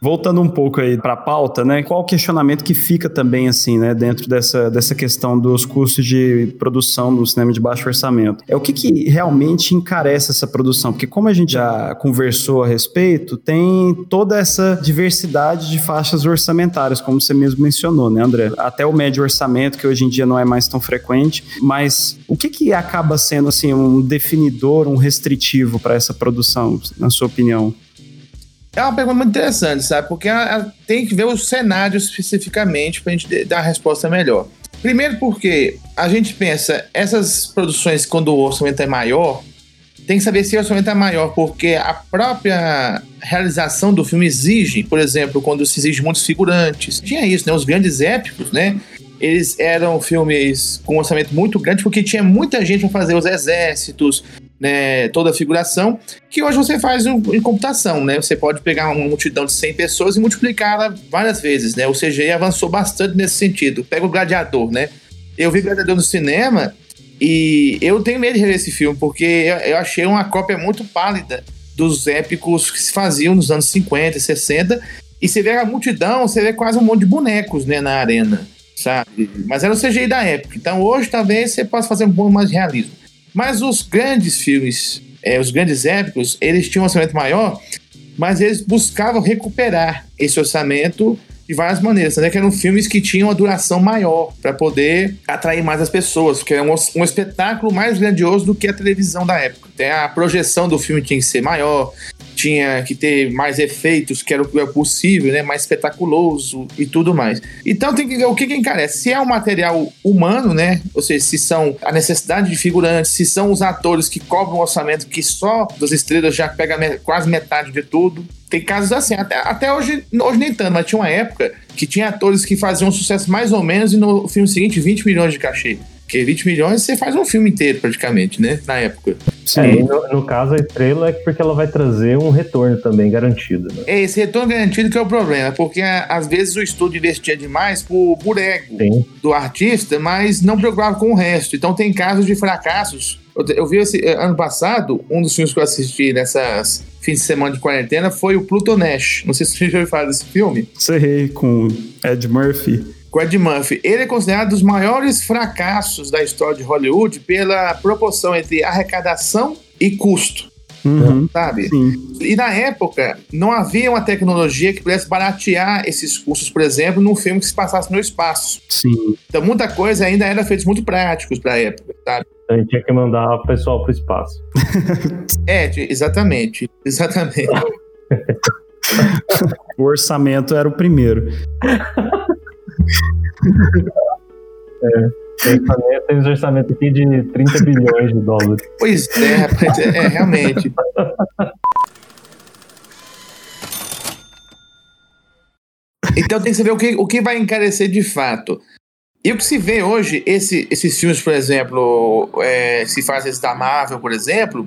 Voltando um pouco aí para a pauta, né? Qual o questionamento que fica também assim, né, dentro dessa, dessa questão dos custos de produção no cinema de baixo orçamento? É o que, que realmente encarece essa produção? Porque como a gente já conversou a respeito, tem toda essa diversidade de faixas orçamentárias, como você mesmo mencionou, né, André? Até o médio orçamento, que hoje em dia não é mais tão frequente, mas o que que acaba sendo assim um definidor, um restritivo para essa produção, na sua opinião? É uma pergunta muito interessante, sabe? Porque a, a, tem que ver o cenário especificamente para a gente dar a resposta melhor. Primeiro porque a gente pensa, essas produções, quando o orçamento é maior, tem que saber se o orçamento é maior, porque a própria realização do filme exige, por exemplo, quando se exige muitos figurantes. Tinha isso, né? Os grandes épicos, né? Eles eram filmes com um orçamento muito grande, porque tinha muita gente para fazer os exércitos, né, toda a figuração, que hoje você faz em computação, né? Você pode pegar uma multidão de 100 pessoas e multiplicá-la várias vezes, né? O CGI avançou bastante nesse sentido. Pega o Gladiador, né? Eu vi Gladiador no cinema e eu tenho medo de rever esse filme, porque eu achei uma cópia muito pálida dos épicos que se faziam nos anos 50 e 60. E você vê a multidão, você vê quase um monte de bonecos né, na arena, sabe? Mas era o CGI da época. Então hoje talvez você possa fazer um pouco mais de realismo. Mas os grandes filmes, é, os grandes épicos, eles tinham um orçamento maior, mas eles buscavam recuperar esse orçamento de várias maneiras, né? Que eram filmes que tinham uma duração maior para poder atrair mais as pessoas, porque era um, um, espetáculo mais grandioso do que a televisão da época. Até a projeção do filme tinha que ser maior, tinha que ter mais efeitos, que era o que é possível, né? Mais espetaculoso e tudo mais. Então tem que ver o que, que encarece. Se é um material humano, né? Ou seja, se são a necessidade de figurantes, se são os atores que cobram um orçamento que só das estrelas já pega quase metade de tudo. Tem casos assim, até, até hoje, hoje nem tanto, mas tinha uma época que tinha atores que faziam sucesso mais ou menos e no filme seguinte 20 milhões de cachê. Porque 20 milhões você faz um filme inteiro, praticamente, né? Na época. Sim. É, no, no, caso, a estrela é porque ela vai trazer um retorno também garantido. Né? É esse retorno garantido que é o problema, porque às vezes o estúdio investia demais por, por ego Sim. do artista, mas não preocupava com o resto. Então tem casos de fracassos. Eu, eu vi esse eh, ano passado, um dos filmes que eu assisti nessas fins de semana de quarentena foi o Pluto Nash. Não sei se você já ouviu falar desse filme. Sei, com Ed Murphy com Ed Murphy. Ele é considerado um dos maiores fracassos da história de Hollywood pela proporção entre arrecadação e custo. Uhum, sabe? Sim. E na época, não havia uma tecnologia que pudesse baratear esses custos, por exemplo, num filme que se passasse no espaço. Sim. Então, muita coisa ainda era feita muito práticos para a época, sabe? A gente tinha que mandar o pessoal para o espaço. [LAUGHS] é, exatamente. Exatamente. [LAUGHS] o orçamento era o primeiro. [LAUGHS] é. Tem um orçamento aqui de 30 bilhões de dólares. Pois é, é, é realmente. Então tem que saber o que, o que vai encarecer de fato. E o que se vê hoje, esse, esses filmes, por exemplo, é, se faz esse da Marvel, por exemplo,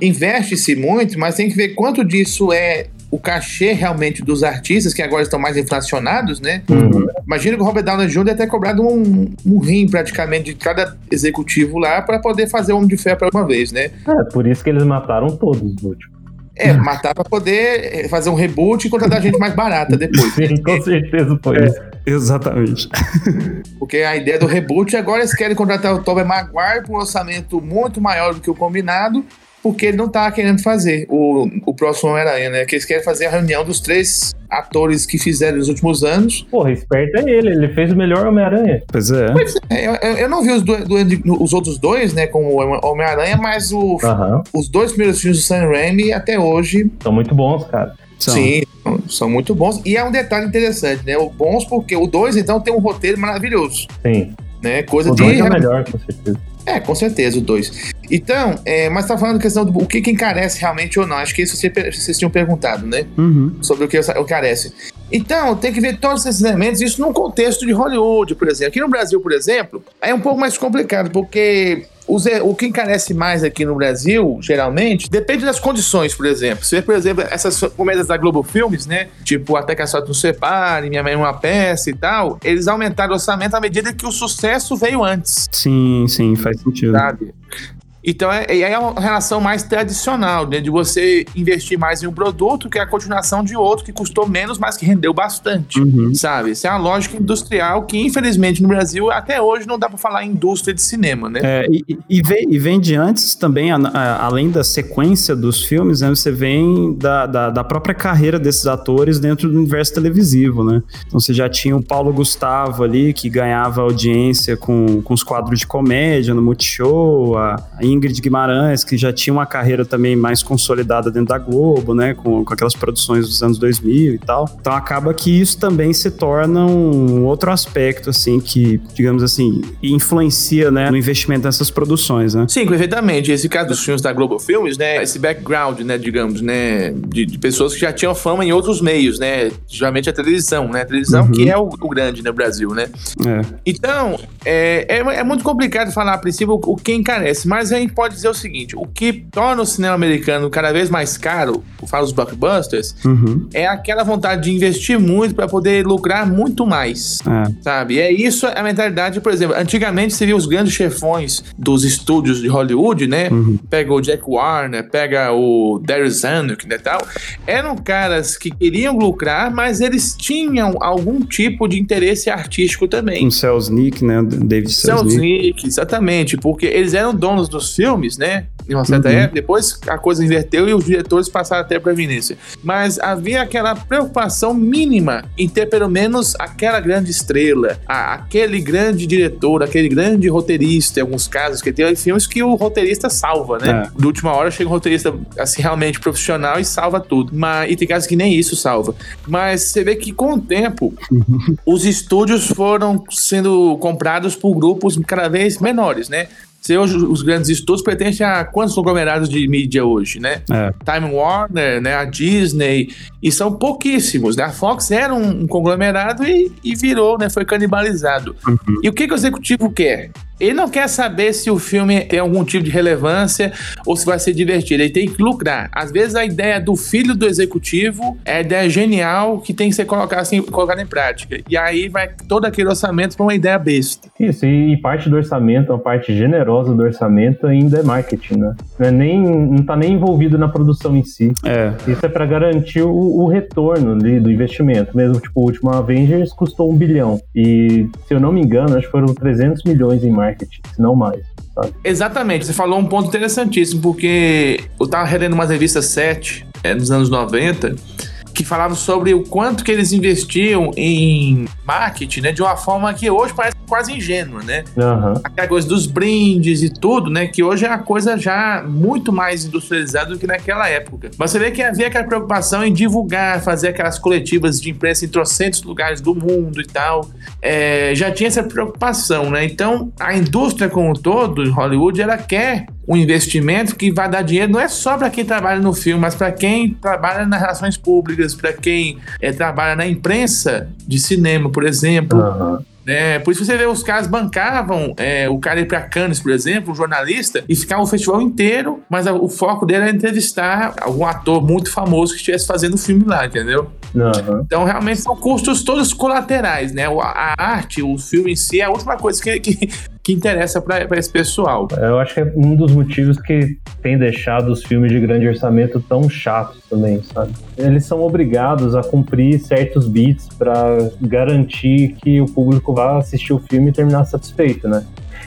investe-se muito, mas tem que ver quanto disso é o cachê realmente dos artistas, que agora estão mais inflacionados, né? Uhum. Imagina que o Robert Downey Jr. ter cobrado um, um rim praticamente de cada executivo lá para poder fazer o Homem de Ferro para uma vez, né? É, por isso que eles mataram todos no último. É, matar para poder fazer um reboot e contratar gente mais barata depois. [LAUGHS] Sim, com certeza foi é, isso. Exatamente. [LAUGHS] Porque a ideia do reboot agora eles querem contratar o Tobey Maguire por um orçamento muito maior do que o combinado porque ele não tá querendo fazer o, o próximo Homem-Aranha, né? Que eles querem fazer a reunião dos três atores que fizeram nos últimos anos. Porra, esperto é ele, ele fez o melhor Homem-Aranha. Pois é. Pois é eu, eu, não vi os, do, do, os outros dois, né, como Homem-Aranha, mas o, os dois primeiros filmes do Sam Raimi até hoje. São muito bons, cara. São. Sim, são muito bons. E é um detalhe interessante, né? O bons porque o 2, então, tem um roteiro maravilhoso. Sim. Né? Coisa o de. Dois é melhor, com certeza. É, com certeza, o 2. Então, é, mas tá falando questão do o que, que encarece realmente ou não. Acho que isso vocês, vocês tinham perguntado, né? Uhum. Sobre o que encarece. Então, tem que ver todos esses elementos, isso num contexto de Hollywood, por exemplo. Aqui no Brasil, por exemplo, é um pouco mais complicado, porque o que encarece mais aqui no Brasil, geralmente, depende das condições, por exemplo. Você vê, por exemplo, essas comédias da Globo Filmes, né? Tipo, Até que a Sorte nos separe, Minha Mãe é uma Peça e tal, eles aumentaram o orçamento à medida que o sucesso veio antes. Sim, sim, faz sentido. Sabe? Então, é, é uma relação mais tradicional, né? De você investir mais em um produto que é a continuação de outro que custou menos, mas que rendeu bastante, uhum. sabe? Isso é uma lógica industrial que, infelizmente, no Brasil, até hoje, não dá para falar em indústria de cinema, né? É, e, e, vem, e vem de antes também, a, a, além da sequência dos filmes, né? Você vem da, da, da, própria carreira desses atores dentro do universo televisivo, né? Então, você já tinha o Paulo Gustavo ali, que ganhava audiência com, com os quadros de comédia no Multishow, a, a Ingrid Guimarães, que já tinha uma carreira também mais consolidada dentro da Globo, né, com, com aquelas produções dos anos 2000 e tal. Então acaba que isso também se torna um outro aspecto, assim, que, digamos assim, influencia, né, no investimento nessas produções, né? Sim, perfeitamente. Esse caso dos filmes da Globo Filmes, né, esse background, né, digamos, né, de, de pessoas que já tinham fama em outros meios, né, geralmente a televisão, né, a televisão uhum. que é o, o, grande, no Brasil, né? É. Então, é, é, é, muito complicado falar a princípio o, o que encarece, mas a gente pode dizer o seguinte: o que torna o cinema americano cada vez mais caro, falo os blockbusters, uhum. é aquela vontade de investir muito para poder lucrar muito mais. É. Sabe? E é isso a mentalidade, por exemplo, antigamente você via os grandes chefões dos estúdios de Hollywood, né? Uhum. Pega o Jack Warner, pega o Darius Zanuck, né, tal. Eram caras que queriam lucrar, mas eles tinham algum tipo de interesse artístico também. Um Selznick, né? David Selznick. Selznick, exatamente, porque eles eram donos dos filmes filmes, né? Em uma certa uhum. época, depois a coisa inverteu e os diretores passaram até para Vinícius. Mas havia aquela preocupação mínima em ter pelo menos aquela grande estrela, a, aquele grande diretor, aquele grande roteirista, em alguns casos, que tem filmes que o roteirista salva, né? É. De última hora chega um roteirista assim realmente profissional e salva tudo. Mas, e tem casos que nem isso salva. Mas você vê que com o tempo uhum. os estúdios foram sendo comprados por grupos cada vez menores, né? Se hoje os grandes estudos pertencem a quantos conglomerados de mídia hoje, né? É. Time Warner, né? A Disney, e são pouquíssimos, né? A Fox era um, conglomerado e, e virou, né? Foi canibalizado. Uhum. E o que, que o executivo quer? Ele não quer saber se o filme tem algum tipo de relevância ou se vai ser divertido. Ele tem que lucrar. Às vezes a ideia do filho do executivo é a ideia genial que tem que ser colocada, assim, colocada em prática. E aí vai todo aquele orçamento para uma ideia besta. Isso, e parte do orçamento, uma parte generosa do orçamento ainda é marketing, né? Não, é nem, não tá nem envolvido na produção em si. É. Isso é para garantir o, o retorno ali, do investimento. Mesmo, tipo, o último Avengers custou um bilhão. E, se eu não me engano, acho que foram 300 milhões em marketing, se não mais. Sabe? Exatamente, você falou um ponto interessantíssimo, porque eu tava relendo umas revistas 7 é, nos anos 90 que falavam sobre o quanto que eles investiam em marketing, né? De uma forma que hoje parece quase ingênua, né? Uhum. Aquela coisa dos brindes e tudo, né? Que hoje é uma coisa já muito mais industrializada do que naquela época. Mas você vê que havia aquela preocupação em divulgar, fazer aquelas coletivas de imprensa em trocentos lugares do mundo e tal. É, já tinha essa preocupação, né? Então, a indústria como um todo, em Hollywood, ela quer um investimento que vai dar dinheiro não é só para quem trabalha no filme, mas para quem trabalha nas relações públicas, para quem é, trabalha na imprensa de cinema, por exemplo. Uhum. É, por isso você vê, os caras bancavam é, o cara ir pra Cannes, por exemplo, um jornalista, e ficava o festival inteiro, mas a, o foco dele era entrevistar algum ator muito famoso que estivesse fazendo o filme lá, entendeu? Uhum. Então, realmente, são custos todos colaterais, né? A, a arte, o filme em si, é a última coisa que, que, que interessa para esse pessoal. Eu acho que é um dos motivos que tem deixado os filmes de grande orçamento tão chatos também, sabe? Eles são obrigados a cumprir certos beats para garantir que o público vá assistir o filme e terminar satisfeito, né?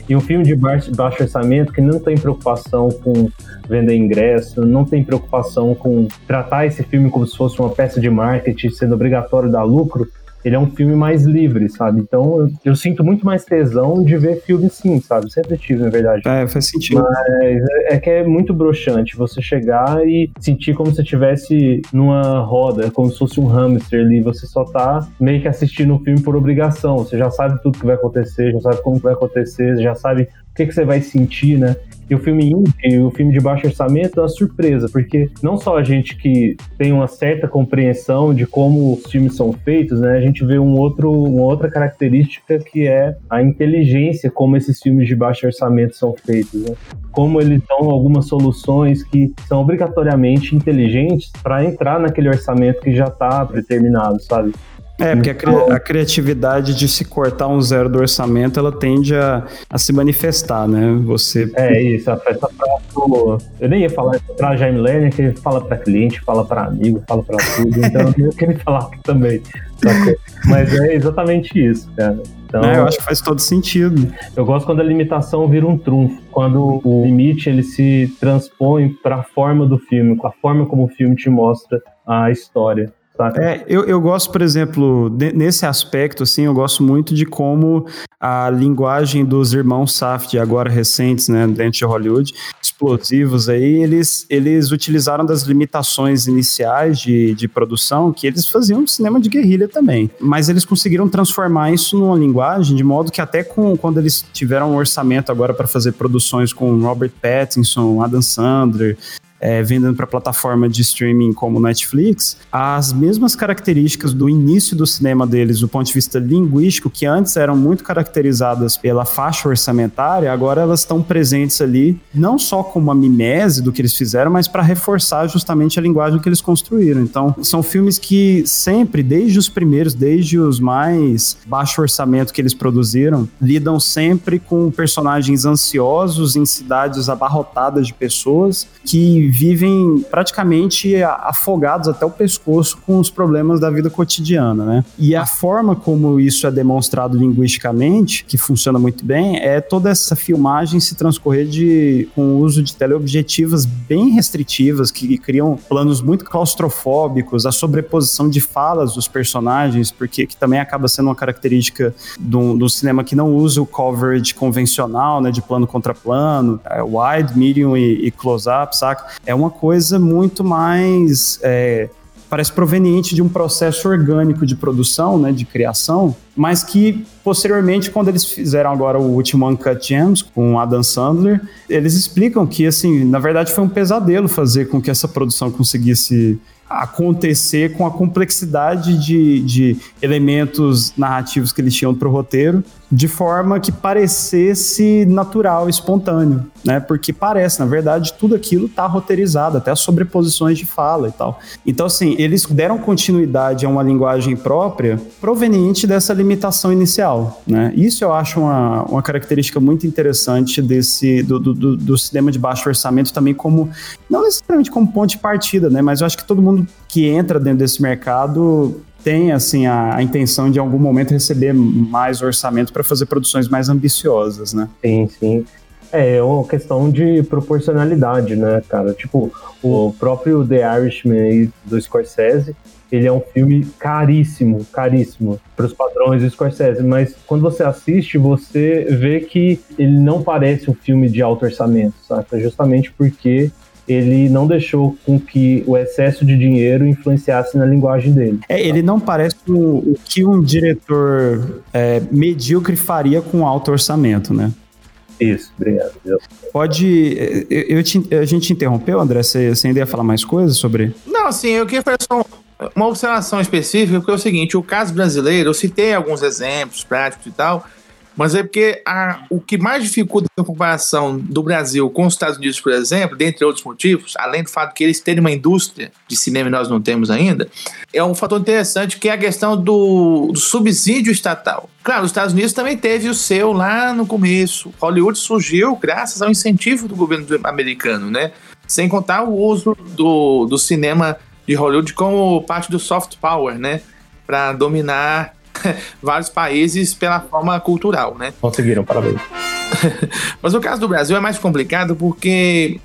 E um filme de baixo, baixo orçamento que não tem preocupação com vender ingresso, não tem preocupação com tratar esse filme como se fosse uma peça de marketing, sendo obrigatório dar lucro, ele é um filme mais livre, sabe? Então eu, eu, sinto muito mais tesão de ver filme sim, sabe? Sempre tive, na verdade. É, faz sentido. Mas é, é que é muito broxante você chegar e sentir como se estivesse numa roda, como se fosse um hamster ali. Você só tá meio que assistindo o um filme por obrigação. Você já sabe tudo que vai acontecer, já sabe como vai acontecer, já sabe que, que você vai sentir, né? E o filme indie, o filme de baixo orçamento é uma surpresa, porque não só a gente que tem uma certa compreensão de como os filmes são feitos, né? A gente vê um outro, uma outra característica que é a inteligência como esses filmes de baixo orçamento são feitos, né? Como eles dão algumas soluções que são obrigatoriamente inteligentes para entrar naquele orçamento que já está determinado, sabe? É, porque a, cri então- a, criatividade de se cortar um zero do orçamento, ela tende a, a se manifestar, né? Você... É isso, a festa pra... Eu nem ia falar pra Jaime Lerner, que ele fala pra cliente, fala pra amigo, fala pra tudo, então eu queria falar aqui também. Mas é exatamente isso, cara. Então, é, eu acho que faz todo sentido. Eu gosto quando a limitação vira um trunfo, quando o limite ele se transpõe para a forma do filme, com a forma como o filme te mostra a história. É, eu, eu gosto, por exemplo, de, nesse aspecto, assim, eu gosto muito de como a linguagem dos irmãos Safdie, agora recentes, né, dentro de Hollywood, explosivos aí, eles, eles utilizaram das limitações iniciais de, de produção, que eles faziam cinema de guerrilha também, mas eles conseguiram transformar isso numa linguagem de modo que até com, quando eles tiveram um orçamento agora para fazer produções com Robert Pattinson, Adam Sandler, é, vendendo para plataforma de streaming como Netflix, as mesmas características do início do cinema deles, do ponto de vista linguístico, que antes eram muito caracterizadas pela faixa orçamentária, agora elas estão presentes ali, não só como uma mimese do que eles fizeram, mas para reforçar justamente a linguagem que eles construíram. Então, são filmes que sempre, desde os primeiros, desde os mais baixo orçamento que eles produziram, lidam sempre com personagens ansiosos em cidades abarrotadas de pessoas que vivem praticamente afogados até o pescoço com os problemas da vida cotidiana, né? E a forma como isso é demonstrado linguisticamente, que funciona muito bem, é toda essa filmagem se transcorrer de, com o uso de teleobjetivas bem restritivas, que criam planos muito claustrofóbicos, a sobreposição de falas dos personagens, porque que também acaba sendo uma característica do, do cinema que não usa o coverage convencional, né, de plano contra plano, é wide, medium e, e close-up, saca? É uma coisa muito mais. É, parece proveniente de um processo orgânico de produção, né, de criação, mas que posteriormente, quando eles fizeram agora o último Uncut Gems com Adam Sandler, eles explicam que, assim, na verdade foi um pesadelo fazer com que essa produção conseguisse acontecer com a complexidade de, de elementos narrativos que eles tinham para o roteiro de forma que parecesse natural, espontâneo, né? Porque parece, na verdade, tudo aquilo tá roteirizado, até as sobreposições de fala e tal. Então, assim, eles deram continuidade a uma linguagem própria proveniente dessa limitação inicial, né? Isso eu acho uma, uma característica muito interessante desse do, do, do cinema de baixo orçamento também como não necessariamente como ponto de partida, né? Mas eu acho que todo mundo que entra dentro desse mercado tem assim a, a, intenção de em algum momento receber mais orçamento para fazer produções mais ambiciosas, né? Sim, sim. É, é uma questão de proporcionalidade, né, cara? Tipo, o próprio The Irishman do Scorsese, ele é um filme caríssimo, caríssimo para os padrões do Scorsese, mas quando você assiste, você vê que ele não parece um filme de alto orçamento, saca? Justamente porque ele não deixou com que o excesso de dinheiro influenciasse na linguagem dele. É, ele não parece o, o que um diretor é, medíocre faria com alto orçamento, né? Isso, obrigado. Pode. Eu, eu te, a gente interrompeu, André? Você, você ainda ia falar mais coisas sobre. Não, sim, eu queria fazer só uma observação específica, porque é o seguinte: o caso brasileiro, eu citei alguns exemplos práticos e tal, mas é porque a, o que mais dificulta a comparação do Brasil com os Estados Unidos, por exemplo, dentre outros motivos, além do fato que eles terem uma indústria de cinema e nós não temos ainda, é um fator interessante que é a questão do, do subsídio estatal. Claro, os Estados Unidos também teve o seu lá no começo. Hollywood surgiu graças ao incentivo do governo americano, né? Sem contar o uso do, do cinema de Hollywood como parte do soft power, né? Para dominar [LAUGHS] vários países pela forma cultural, né? Conseguiram, parabéns. [LAUGHS] Mas o caso do Brasil é mais complicado porque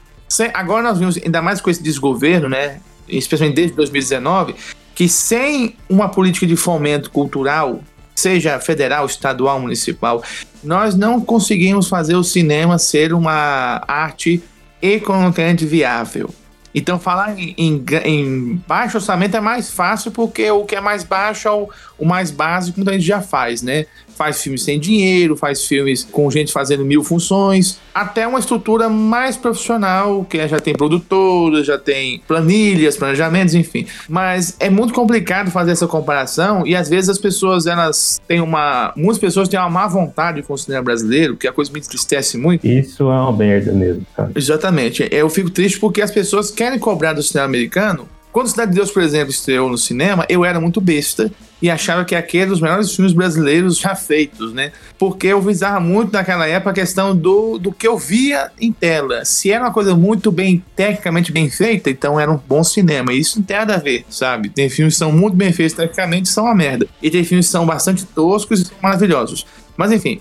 agora nós vimos, ainda mais com esse desgoverno, né? Especialmente desde 2019, que sem uma política de fomento cultural, seja federal, estadual, municipal, nós não conseguimos fazer o cinema ser uma arte economicamente viável. Então, falar em, em, em, baixo orçamento é mais fácil porque o que é mais baixo é o, o mais básico, muita gente já faz, né? Faz filmes sem dinheiro, faz filmes com gente fazendo mil funções, até uma estrutura mais profissional, que já tem produtoras, já tem planilhas, planejamentos, enfim. Mas é muito complicado fazer essa comparação e às vezes as pessoas, elas têm uma. Muitas pessoas têm uma má vontade com o cinema brasileiro, que é a coisa me entristece muito. Isso é uma merda mesmo, cara. Exatamente. Eu fico triste porque as pessoas querem cobrar do cinema americano. Quando Cidade de Deus, por exemplo, estreou no cinema, eu era muito besta e achava que aquele era dos melhores filmes brasileiros já feitos, né? Porque eu visava muito naquela época a questão do, do que eu via em tela. Se era uma coisa muito bem, tecnicamente bem feita, então era um bom cinema. E isso não tem nada a ver, sabe? Tem filmes que são muito bem feitos tecnicamente são uma merda. E tem filmes que são bastante toscos e maravilhosos. Mas enfim,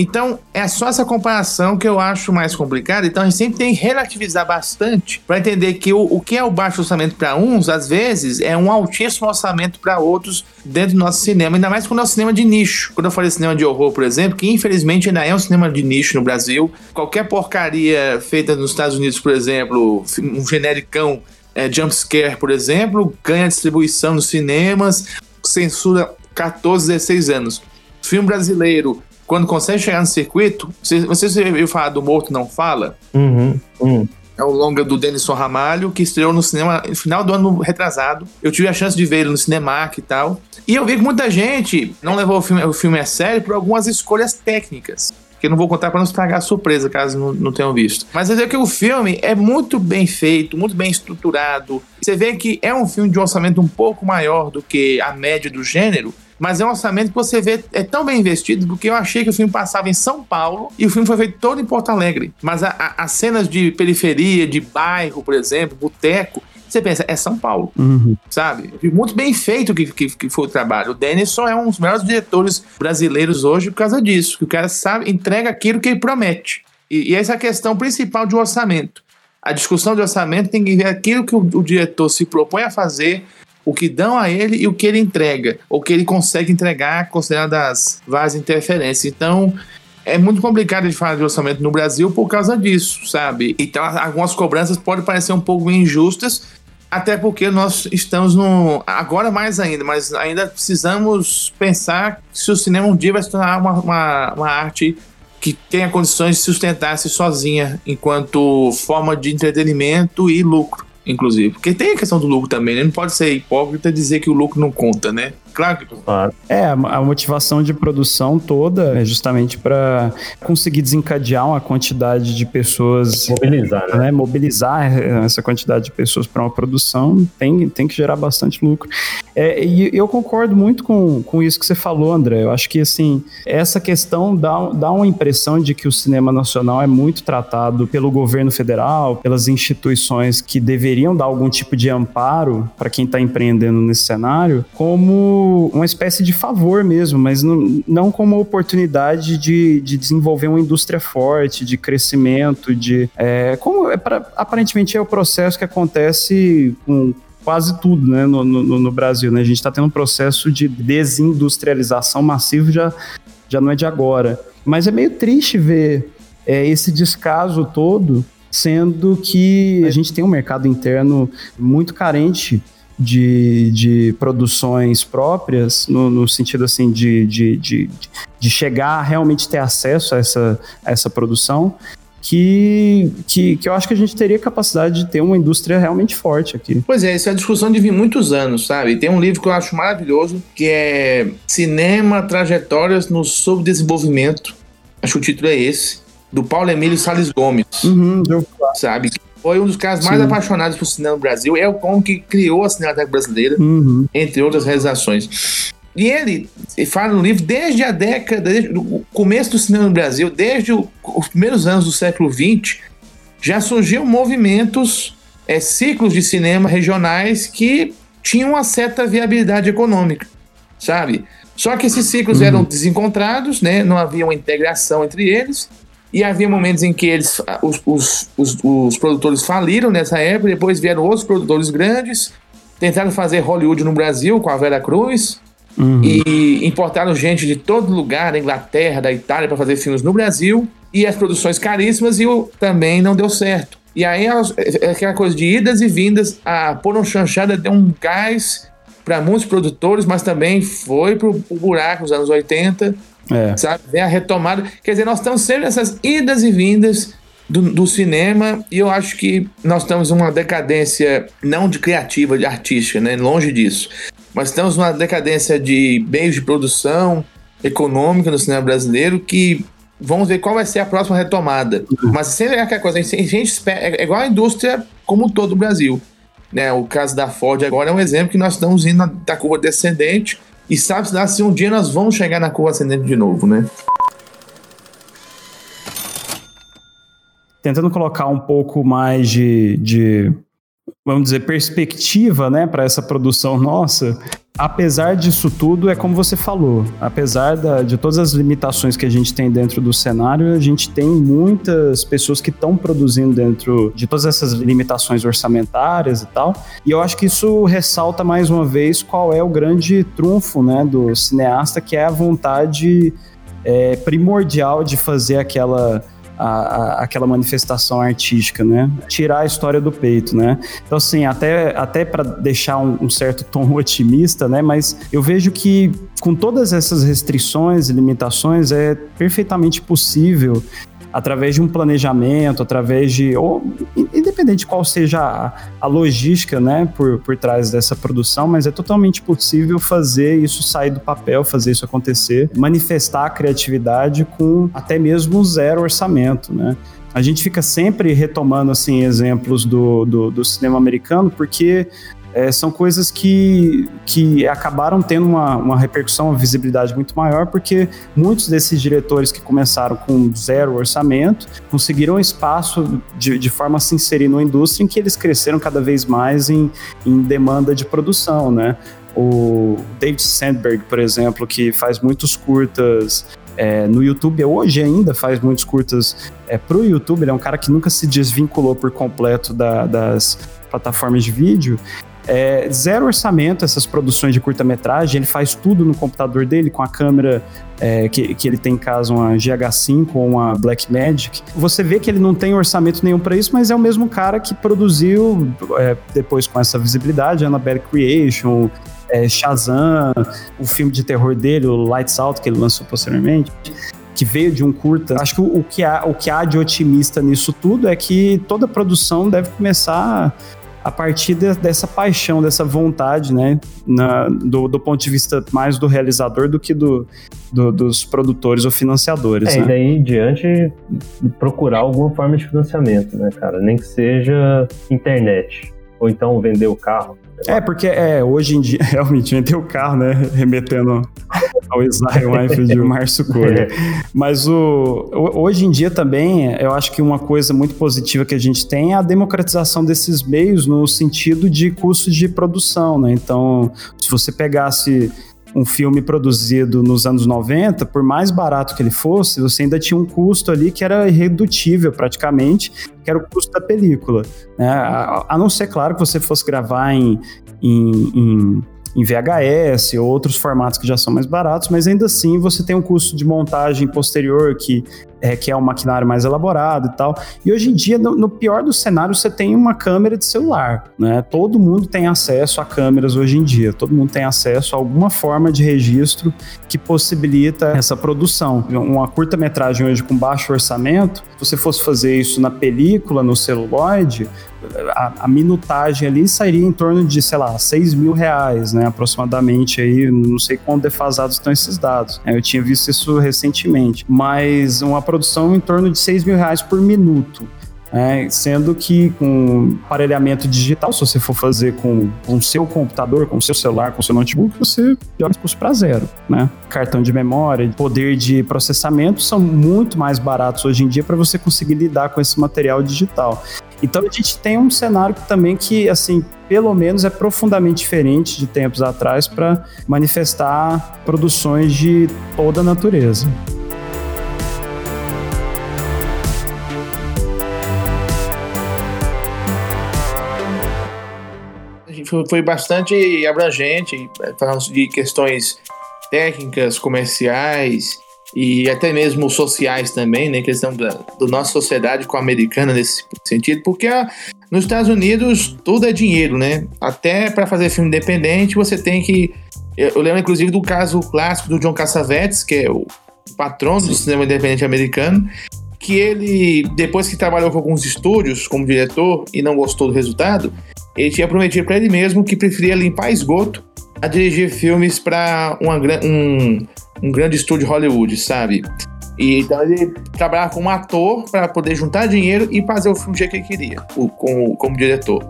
então, é só essa comparação que eu acho mais complicada. Então, a gente sempre tem que relativizar bastante para entender que o, o que é o baixo orçamento para uns, às vezes, é um altíssimo orçamento para outros dentro do nosso cinema. Ainda mais quando é um cinema de nicho. Quando eu falei cinema de horror, por exemplo, que infelizmente ainda é um cinema de nicho no Brasil. Qualquer porcaria feita nos Estados Unidos, por exemplo, um genericão é, jumpscare, por exemplo, ganha distribuição nos cinemas, censura 14, 16 anos. Filme brasileiro quando consegue chegar no circuito, você, você viu falar do Morto Não Fala? Uhum, uhum. É o longa do Denison Ramalho, que estreou no cinema no final do ano retrasado. Eu tive a chance de ver ele no Cinemark e tal. E eu vi que muita gente não levou o filme, o filme a sério por algumas escolhas técnicas que eu não vou contar para não estragar a surpresa, caso não, não tenham visto. Mas é que o filme é muito bem feito, muito bem estruturado. Você vê que é um filme de um orçamento um pouco maior do que a média do gênero, mas é um orçamento que você vê é tão bem investido porque eu achei que o filme passava em São Paulo e o filme foi feito todo em Porto Alegre. Mas a, a, as cenas de periferia, de bairro, por exemplo, boteco, você pensa, é São Paulo, uhum. sabe? Muito bem feito que, que, que, foi o trabalho. O Denison é um dos melhores diretores brasileiros hoje por causa disso, que o cara sabe, entrega aquilo que ele promete. E, e essa é a questão principal de orçamento. A discussão de orçamento tem que ver aquilo que o, o diretor se propõe a fazer o que dão a ele e o que ele entrega, ou que ele consegue entregar, considerando as várias interferências. Então, é muito complicado de falar de orçamento no Brasil por causa disso, sabe? Então, algumas cobranças podem parecer um pouco injustas, até porque nós estamos no. Agora mais ainda, mas ainda precisamos pensar se o cinema um dia vai se tornar uma, uma, uma arte que tenha condições de sustentar-se sozinha enquanto forma de entretenimento e lucro inclusive. Porque tem a questão do lucro também, né? Não pode ser hipócrita dizer que o lucro não conta, né? Claro que claro. É, a motivação de produção toda é justamente para conseguir desencadear uma quantidade de pessoas. Mobilizar, né? né mobilizar essa quantidade de pessoas para uma produção tem, tem que gerar bastante lucro. É, e eu concordo muito com, com isso que você falou, André. Eu acho que, assim, essa questão dá, dá uma impressão de que o cinema nacional é muito tratado pelo governo federal, pelas instituições que deveriam dar algum tipo de amparo para quem está empreendendo nesse cenário, como uma espécie de favor mesmo, mas não, não como oportunidade de, de desenvolver uma indústria forte, de crescimento, de. É, como é pra, aparentemente é o processo que acontece com quase tudo né, no, no, no Brasil. Né? A gente está tendo um processo de desindustrialização massivo já, já não é de agora. Mas é meio triste ver é, esse descaso todo, sendo que a gente tem um mercado interno muito carente de, de produções próprias, no, no sentido assim de, de, de, de, chegar a realmente ter acesso a essa, a essa produção, que, que, que eu acho que a gente teria capacidade de ter uma indústria realmente forte aqui. Pois é, essa é a discussão de vir muitos anos, sabe? Tem um livro que eu acho maravilhoso, que é Cinema, Trajetórias no Subdesenvolvimento. Acho que o título é esse, do Paulo Emílio Salles Gomes. Uhum, sabe? Foi um dos caras mais Sim. apaixonados por cinema no Brasil. É o Kong que criou a Cinemateca Brasileira, uhum. entre outras realizações. E ele, ele fala no livro desde a década, desde o começo do cinema no Brasil, desde o, os primeiros anos do século XX, já surgiam movimentos, é, ciclos de cinema regionais que tinham uma certa viabilidade econômica, sabe? Só que esses ciclos uhum. eram desencontrados, né? não havia uma integração entre eles, e havia momentos em que eles, os, os, os, os produtores faliram nessa época, depois vieram outros produtores grandes, tentaram fazer Hollywood no Brasil com a Vera Cruz, uhum. e importaram gente de todo lugar, da Inglaterra, da Itália, para fazer filmes no Brasil, e as produções caríssimas, e o, também não deu certo. E aí, é, é aquela coisa de idas e vindas, a Porno Chanchada deu um gás para muitos produtores, mas também foi para o buraco nos anos 80 é. Sabe? Vem a retomada. Quer dizer, nós estamos sempre nessas idas e vindas do, do, cinema e eu acho que nós estamos numa decadência não de criativa, de artística, né? Longe disso. Mas estamos numa decadência de meios de produção econômica no cinema brasileiro que vamos ver qual vai ser a próxima retomada. Uhum. Mas sempre é aquela coisa, a gente, a gente espera, é igual a indústria como todo o Brasil. Né? O caso da Ford agora é um exemplo que nós estamos indo da curva descendente e sabe-se lá se um dia nós vamos chegar na curva ascendente de novo, né? Tentando colocar um pouco mais de, de vamos dizer, perspectiva né, para essa produção nossa, apesar disso tudo, é como você falou, apesar da, de todas as limitações que a gente tem dentro do cenário, a gente tem muitas pessoas que estão produzindo dentro de todas essas limitações orçamentárias e tal. E eu acho que isso ressalta mais uma vez qual é o grande trunfo né, do cineasta, que é a vontade é, primordial de fazer aquela a, a, aquela manifestação artística, né? Tirar a história do peito, né? Então, assim, até, até para deixar um, um, certo tom [LAUGHS] otimista, né? Mas eu vejo que com todas essas restrições e limitações é perfeitamente possível através de um planejamento, através de. Ou, independente de qual seja a, a, logística né, por, por trás dessa produção, mas é totalmente possível fazer isso sair do papel, fazer isso acontecer, manifestar a criatividade com até mesmo zero orçamento. Né? A gente fica sempre retomando assim exemplos do, do, do cinema americano, porque é, são coisas que, que acabaram tendo uma, uma repercussão, uma visibilidade muito maior, porque muitos desses diretores que começaram com zero orçamento conseguiram espaço de, de forma a se inserir numa indústria em que eles cresceram cada vez mais em, em demanda de produção, né? O David Sandberg, por exemplo, que faz muitos curtas é, no YouTube, hoje ainda faz muitos curtas é, para o YouTube, ele é um cara que nunca se desvinculou por completo da, das plataformas de vídeo, é, zero orçamento essas produções de curta-metragem, ele faz tudo no computador dele com a câmera é, que, que ele tem em casa, uma GH5 ou uma Blackmagic. Você vê que ele não tem orçamento nenhum para isso, mas é o mesmo cara que produziu, é, depois com essa visibilidade, Annabelle Creation, é, Shazam, o filme de terror dele, o Lights Out, que ele lançou posteriormente que veio de um curta. Acho que o, o, que há, o que há de otimista nisso tudo é que toda produção deve começar a partir de, dessa paixão, dessa vontade, né, na, do, do, ponto de vista mais do realizador do que do, do dos produtores ou financiadores. É, né? e daí em diante procurar alguma forma de financiamento, né, cara? Nem que seja internet. Ou então vender o carro. É, porque é, hoje em dia, [LAUGHS] realmente, vender o carro, né? Remetendo ao Isaiah Weinfeld e o Márcio Cole. Mas o, hoje em dia também, eu acho que uma coisa muito positiva que a gente tem é a democratização desses meios no sentido de custos de produção, né? Então, se você pegasse um filme produzido nos anos 90, por mais barato que ele fosse, você ainda tinha um custo ali que era irredutível praticamente, que era o custo da película. Né? A, não ser, claro, que você fosse gravar em, em, em em VHS ou outros formatos que já são mais baratos, mas ainda assim você tem um custo de montagem posterior que é, que é um maquinário mais elaborado e tal. E hoje em dia, no, pior dos cenários, você tem uma câmera de celular, né? Todo mundo tem acesso a câmeras hoje em dia, todo mundo tem acesso a alguma forma de registro que possibilita essa produção. Uma curta-metragem hoje com baixo orçamento, se você fosse fazer isso na película, no celuloide, a, a, minutagem ali sairia em torno de, sei lá, 6 mil reais, né? Aproximadamente aí, não sei quão defasados estão esses dados. Eu tinha visto isso recentemente. Mas uma produção em torno de 6 mil reais por minuto. É, sendo que com aparelhamento digital, se você for fazer com o seu computador, com o seu celular, com o seu notebook, você joga custo para zero. Né? Cartão de memória, poder de processamento são muito mais baratos hoje em dia para você conseguir lidar com esse material digital. Então a gente tem um cenário também que, assim, pelo menos é profundamente diferente de tempos atrás para manifestar produções de toda a natureza. Foi bastante abrangente, falando de questões técnicas, comerciais e até mesmo sociais também, né? Questão da, da nossa sociedade com a americana nesse sentido, porque a, nos Estados Unidos tudo é dinheiro, né? Até para fazer filme independente você tem que. Eu lembro inclusive do caso clássico do John Cassavetes, que é o patrono do cinema independente americano, que ele, depois que trabalhou com alguns estúdios como diretor e não gostou do resultado, ele tinha prometido para ele mesmo que preferia limpar esgoto a dirigir filmes para um, um grande estúdio Hollywood, sabe? E então ele trabalhava como ator para poder juntar dinheiro e fazer o filme que ele queria, o, como, como diretor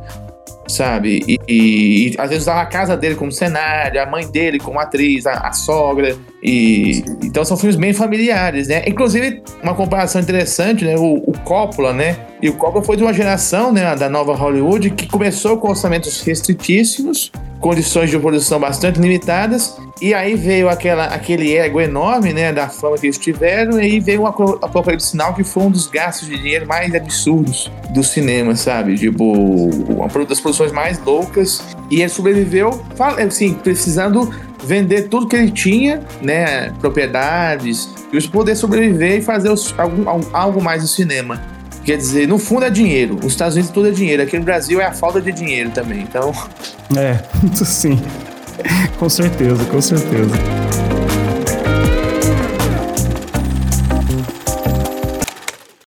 sabe? E, e, e, às vezes usava a casa dele como cenário, a mãe dele como atriz, a, a, sogra. E então são filmes bem familiares, né? Inclusive, uma comparação interessante, né? O, o Coppola, né? E o Coppola foi de uma geração, né, da nova Hollywood que começou com orçamentos restritíssimos, condições de produção bastante limitadas, e aí veio aquela, aquele ego enorme, né, da fama que eles tiveram, e aí veio o Apocalipse Sinal, que foi um dos gastos de dinheiro mais absurdos do cinema, sabe? Tipo, uma das produções mais loucas, e ele sobreviveu, assim, precisando vender tudo que ele tinha, né, propriedades, e poder sobreviver e fazer os, algo, algo mais no cinema. Quer dizer, no fundo é dinheiro. Os Estados Unidos tudo é dinheiro. Aqui no Brasil é a falta de dinheiro também. Então. É, [LAUGHS] sim. com certeza, com certeza.